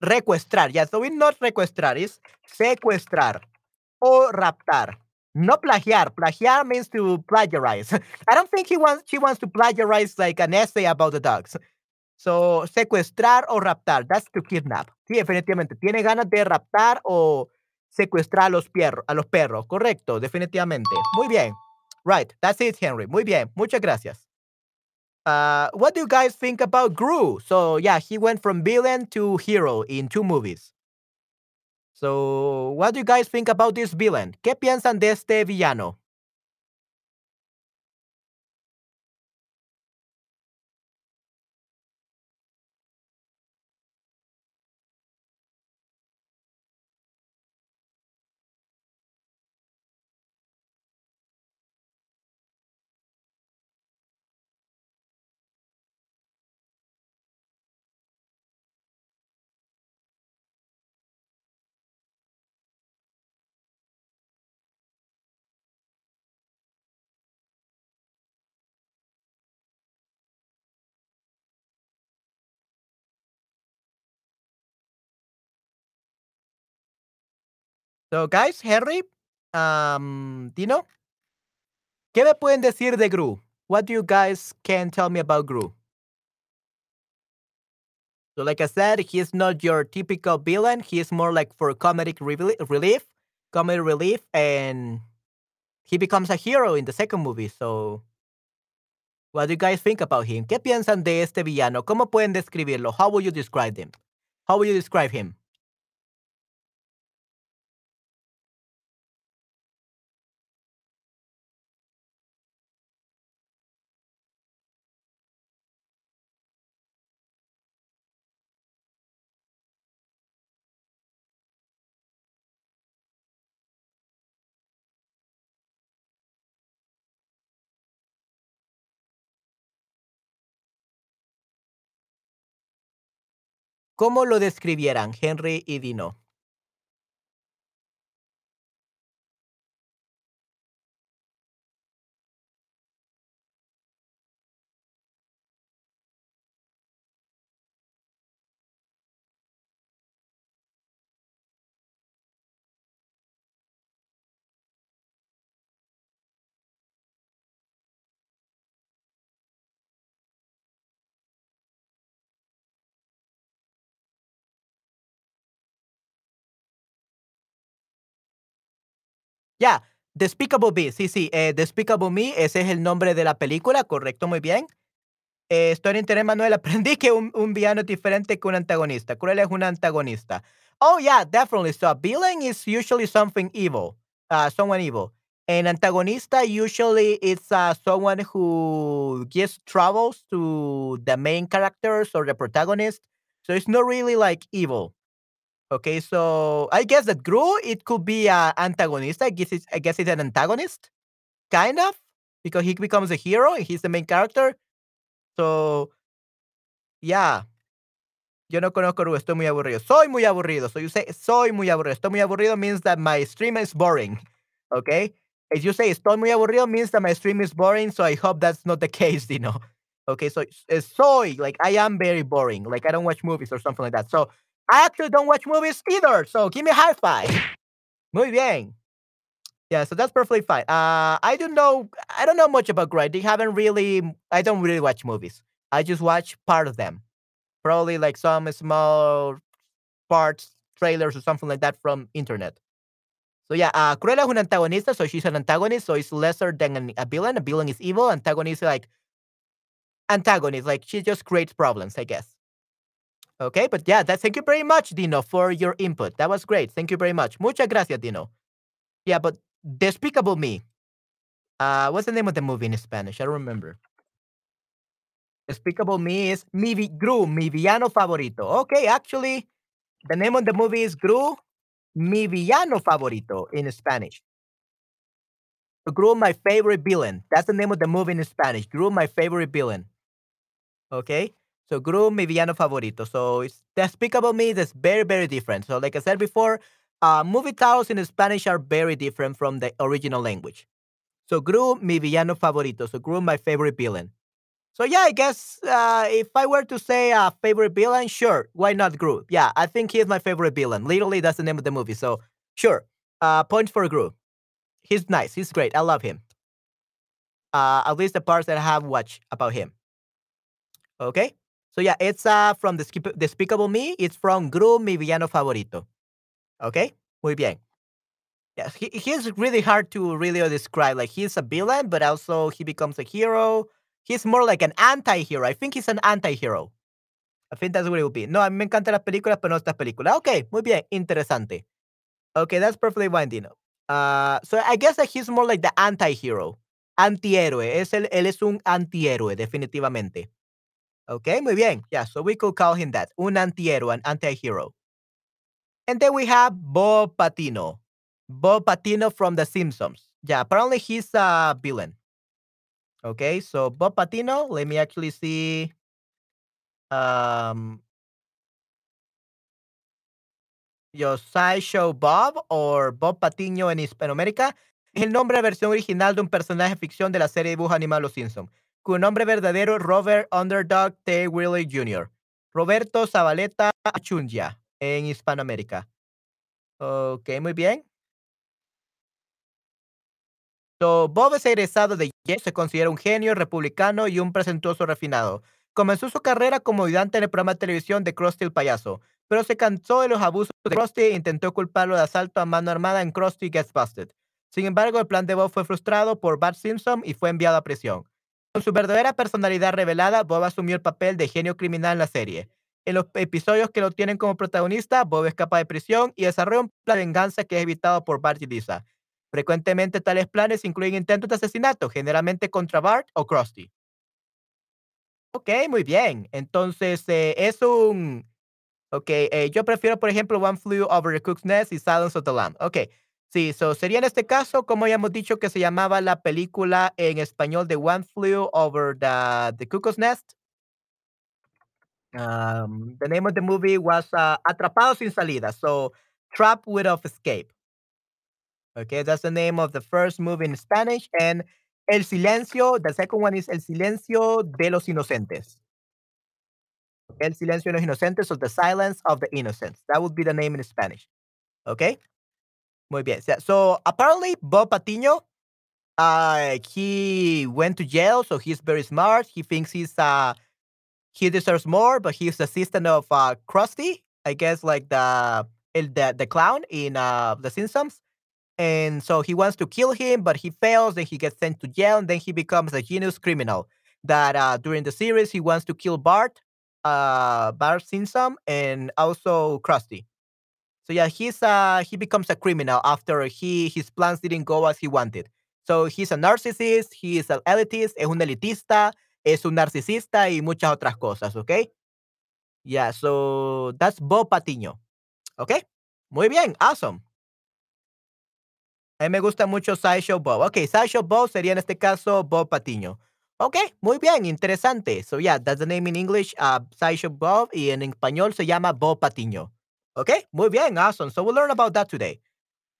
Speaker 1: recuestrar. Yeah, so it's not recuestrar, it's secuestrar o raptar. No plagiar. Plagiar means to plagiarize. I don't think he wants she wants to plagiarize like an essay about the dogs. So, secuestrar o raptar, that's to kidnap. Sí, definitivamente. Tiene ganas de raptar o secuestrar a los, pierro- a los perros. Correcto, definitivamente. Muy bien. Right, that's it, Henry. Muy bien. Muchas gracias. Uh, what do you guys think about Gru? So, yeah, he went from villain to hero in two movies. So, what do you guys think about this villain? ¿Qué piensan de este villano? So, guys, Henry, um, Dino, ¿qué me pueden decir de Gru? What do you guys can tell me about Gru? So, like I said, he's not your typical villain. He's more like for comedic relief, comedy relief, and he becomes a hero in the second movie. So, what do you guys think about him? ¿Qué piensan de este villano? ¿Cómo pueden describirlo? How would you describe him? How would you describe him? ¿Cómo lo describieran Henry y Dino? Ya, Despicable Me, sí, sí, eh, Despicable Me, ese es el nombre de la película, correcto, muy bien. Eh, en internet, Manuel, aprendí que un, un villano es diferente que un antagonista. Cruel es un antagonista. Oh, yeah, definitely. So a villain is usually something evil, uh, someone evil. An antagonista usually is uh, someone who gives troubles to the main characters or the protagonist. So it's not really like evil. Okay, so I guess that Gru it could be an antagonist. I guess it's I guess it's an antagonist, kind of, because he becomes a hero. He's the main character. So, yeah. Yo no conozco Gru. Estoy muy aburrido. Soy muy aburrido. So you say soy muy aburrido. Estoy muy aburrido means that my stream is boring. Okay. If you say estoy muy aburrido means that my stream is boring. So I hope that's not the case, you know. Okay, so uh, soy like I am very boring. Like I don't watch movies or something like that. So I actually don't watch movies either. So give me a high five. Muy bien. Yeah, so that's perfectly fine. Uh, I don't know. I don't know much about Gru. I haven't really. I don't really watch movies. I just watch part of them. Probably like some small parts, trailers, or something like that from internet. So yeah, uh, Cruella es un antagonista, so she's an antagonist, so it's lesser than an, a villain. A villain is evil. Antagonist is like antagonist, like she just creates problems, I guess. Okay, but yeah, that thank you very much, Dino, for your input. That was great. Thank you very much. Muchas gracias, Dino. Yeah, but Despicable Me. Uh, what's the name of the movie in Spanish? I don't remember. Despicable Me is mi Gru, mi villano favorito. Okay, actually, the name of the movie is Gru, mi villano favorito in Spanish. Gru, my favorite villain. That's the name of the movie in Spanish. Gru, my favorite villain. Okay. So Gru, mi villano favorito. So it's Despicable Me that's very, very different. So like I said before, uh, movie titles in Spanish are very different from the original language. So Gru, mi villano favorito. So Gru, my favorite villain. So yeah, I guess uh, if I were to say a favorite villain, sure, why not Gru? Yeah, I think he's my favorite villain. Literally, that's the name of the movie. So sure, uh, points for Gru. He's nice. He's great. I love him. Uh, at least the parts that I have watched about him. Okay. So yeah, it's uh from the Despicable Me. It's from Gru, mi villano favorito. Okay. Muy bien. Yeah, he, he's really hard to really describe. Like he's a villain, but also he becomes a hero. He's more like an anti-hero. I think he's an anti-hero. I think that's what it would be. No, a mí me encantan las películas, pero no estas películas. Okay, muy bien, interesante. Okay, that's perfectly fine, Dino. Uh, so I guess that he's more like the anti-hero. Antihéroe. Es el, él es un antihéroe, definitivamente. Okay, muy bien. Yeah, so we could call him that. Un antihéroe, an anti-hero. And then we have Bob Patino. Bob Patino from The Simpsons. Yeah, apparently he's a villain. Okay, so Bob Patino, let me actually see. Um, your Sideshow Bob or Bob Patiño en Hispanoamérica el nombre de versión original de un personaje de ficción de la serie de dibujos animados Los Simpsons, cuyo nombre verdadero Robert Underdog T. Willie Jr. Roberto Zabaleta Achundia en Hispanoamérica. Ok, muy bien. So, Bob es egresado de Yale, se considera un genio republicano y un presentuoso refinado. Comenzó su carrera como ayudante en el programa de televisión de Krusty el Payaso, pero se cansó de los abusos de Krusty e intentó culparlo de asalto a mano armada en Krusty Gets Busted. Sin embargo, el plan de Bob fue frustrado por Bart Simpson y fue enviado a prisión. Con su verdadera personalidad revelada, Bob asumió el papel de genio criminal en la serie. En los episodios que lo tienen como protagonista, Bob escapa de prisión y desarrolla un plan de venganza que es evitado por Bart y Lisa. Frecuentemente tales planes incluyen intentos de asesinato, generalmente contra Bart o Krusty. Ok, muy bien. Entonces, eh, es un... Ok, eh, yo prefiero, por ejemplo, One Flew Over the Cook's Nest y Silence of the Lamb. Ok, sí, so sería en este caso, como ya hemos dicho, que se llamaba la película en español de One Flew Over the, the Cuckoo's Nest. Um, the name of the movie was uh, Atrapado sin salida, so Trapped Without Escape. Okay, that's the name of the first movie in Spanish. And El Silencio, the second one is El Silencio de los Inocentes. El Silencio de los Inocentes, or The Silence of the Innocents. That would be the name in Spanish. Okay? Muy bien. So, apparently, Bob Patiño, uh, he went to jail, so he's very smart. He thinks he's uh he deserves more, but he's the assistant of uh Krusty, I guess like the the, the clown in uh The Simpsons. And so he wants to kill him, but he fails. Then he gets sent to jail, and then he becomes a genius criminal. That uh, during the series he wants to kill Bart, uh, Bart Simpson, and also Krusty. So yeah, he's uh he becomes a criminal after he his plans didn't go as he wanted. So he's a narcissist, he is an elitist, es un elitista, es un narcisista y muchas otras cosas, ¿ok? Yeah, so that's Bob Patiño. ¿Ok? Muy bien, awesome. A mí me gusta mucho Sideshow Bob. Ok, Sideshow Bob sería en este caso Bob Patiño. Ok, muy bien, interesante. So yeah, that's the name in English, uh, Sideshow Bob, y en español se llama Bob Patiño. Ok, muy bien, awesome. So we'll learn about that today.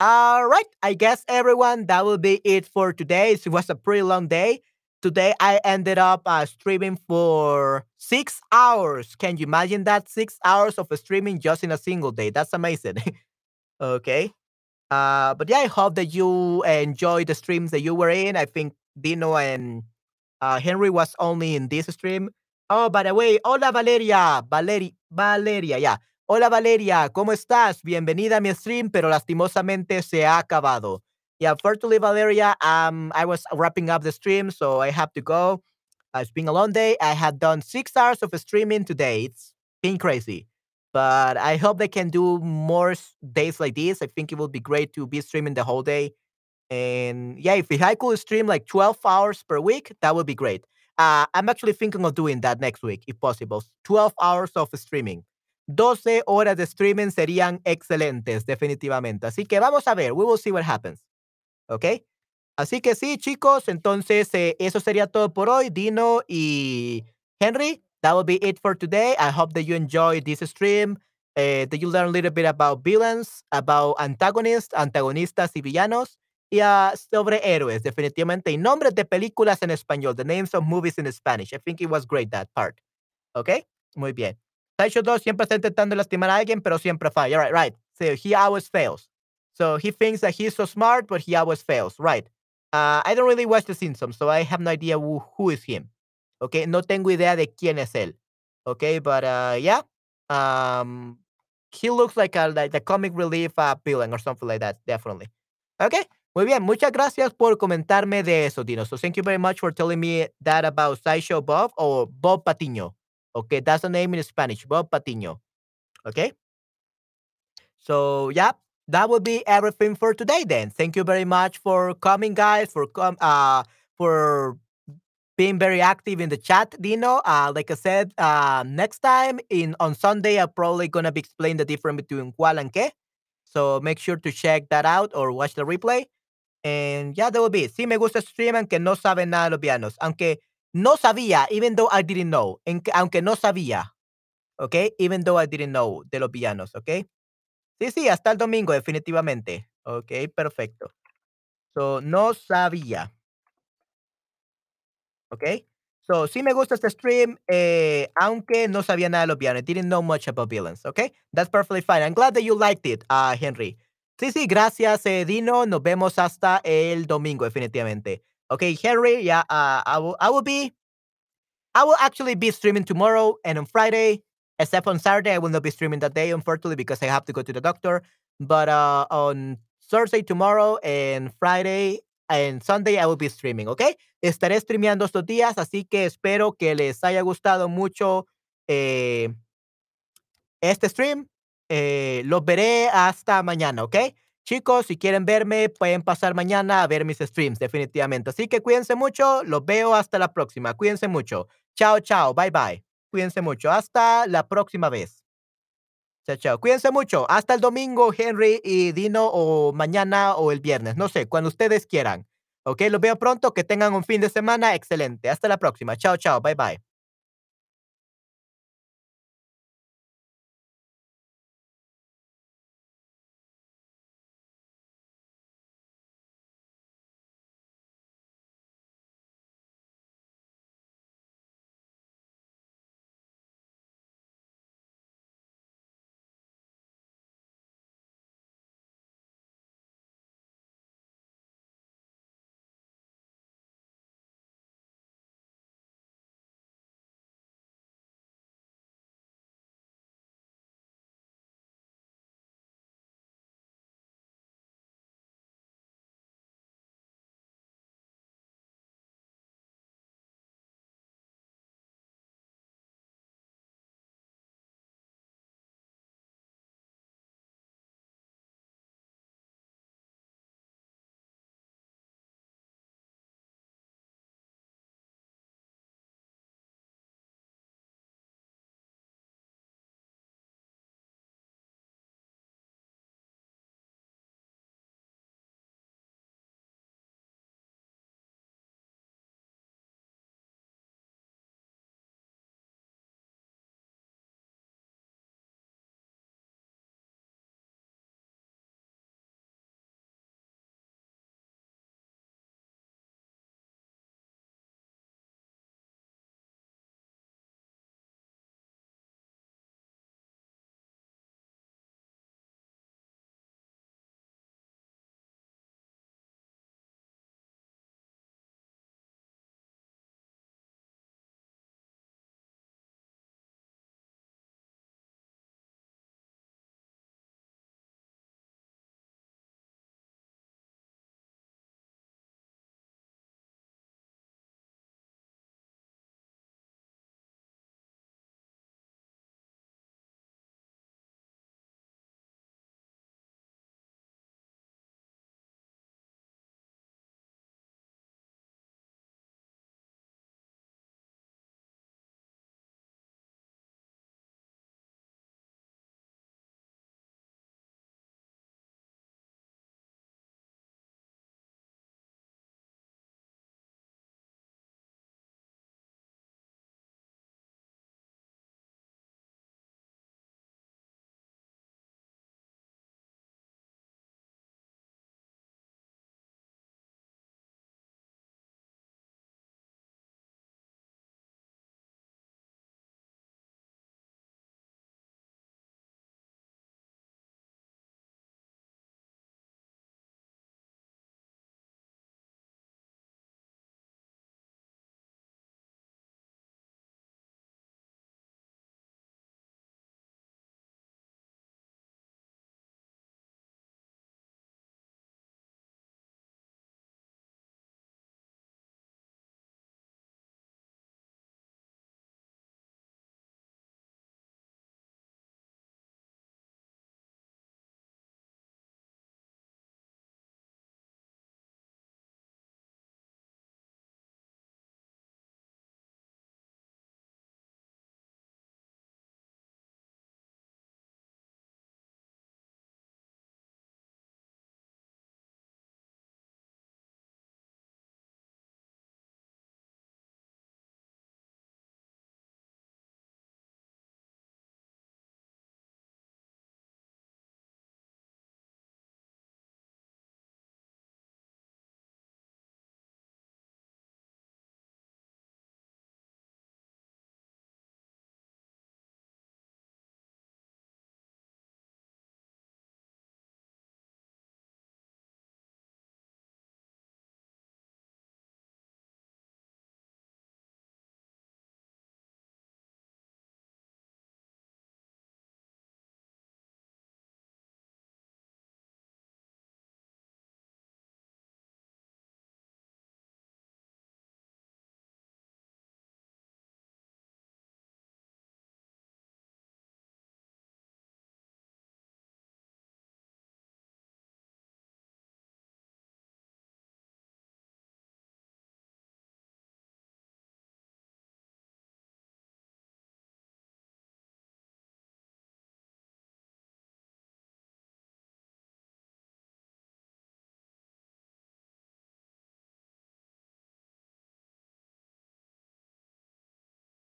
Speaker 1: All right, I guess everyone, that will be it for today. It was a pretty long day. Today I ended up uh, streaming for six hours. Can you imagine that? Six hours of streaming just in a single day. That's amazing. okay. Uh, but yeah, I hope that you enjoy the streams that you were in. I think Dino and uh, Henry was only in this stream. Oh, by the way, hola Valeria, Valeri, Valeria, yeah. Hola Valeria, ¿cómo estás? Bienvenida a mi stream, pero lastimosamente se ha acabado. Yeah, unfortunately, Valeria, um, I was wrapping up the stream, so I have to go. Uh, it's been a long day. I had done six hours of streaming today. It's been crazy, but I hope they can do more days like this. I think it would be great to be streaming the whole day. And yeah, if I could stream like 12 hours per week, that would be great. Uh, I'm actually thinking of doing that next week, if possible. 12 hours of streaming. 12 horas de streaming serían excelentes, definitivamente. Así que vamos a ver. We will see what happens. ¿Ok? Así que sí, chicos, entonces eh, eso sería todo por hoy. Dino y Henry, that will be it for today. I hope that you enjoyed this stream. eh, that you learn a little bit about villains, about antagonists, antagonistas y villanos, y ah, sobre héroes, definitivamente, y nombres de películas en español, the names of movies in Spanish. I think it was great that part. ¿Ok? Muy bien. Sideshow 2 siempre está intentando lastimar a alguien, pero siempre falla. Right, right. So he always fails. So he thinks that he's so smart, but he always fails. Right. Uh, I don't really watch The Simpsons, so I have no idea who, who is him. Okay, no tengo idea de quién es él. Okay, but uh, yeah, um, he looks like a like the comic relief uh, villain or something like that, definitely. Okay, muy bien. Muchas gracias por comentarme de eso, Dino. So thank you very much for telling me that about Sideshow Bob or Bob Patiño. Okay, that's the name in Spanish, Bob Patiño. Okay. So yeah, that would be everything for today then. Thank you very much for coming, guys, for com uh for being very active in the chat, Dino. Uh like I said, uh next time in on Sunday I'm probably gonna be explaining the difference between cuál and qué. So make sure to check that out or watch the replay. And yeah, that will be. Sí me gusta stream aunque no saben nada los pianos. Aunque no sabía, even though I didn't know. En que- aunque no sabía. Okay? Even though I didn't know de los pianos, okay? Sí, sí, hasta el domingo, definitivamente. Ok, perfecto. So, no sabía. Ok. So, sí me gusta este stream, eh, aunque no sabía nada de los villanos. I didn't know much about villains, ok? That's perfectly fine. I'm glad that you liked it, uh, Henry. Sí, sí, gracias, eh, Dino. Nos vemos hasta el domingo, definitivamente. Ok, Henry, yeah, uh, I, will, I will be I will actually be streaming tomorrow and on Friday, except on Saturday. I will not be streaming that day, unfortunately, because I have to go to the doctor. But uh, on Thursday, tomorrow, and Friday, and Sunday, I will be streaming, ¿ok? Estaré streameando estos días, así que espero que les haya gustado mucho eh, este stream. Eh, los veré hasta mañana, ¿ok? Chicos, si quieren verme, pueden pasar mañana a ver mis streams, definitivamente. Así que cuídense mucho, los veo hasta la próxima. Cuídense mucho. Chao, chao, bye, bye. Cuídense mucho. Hasta la próxima vez. Chao, chao. Cuídense mucho. Hasta el domingo, Henry y Dino, o mañana o el viernes. No sé, cuando ustedes quieran. Ok, los veo pronto. Que tengan un fin de semana excelente. Hasta la próxima. Chao, chao. Bye, bye.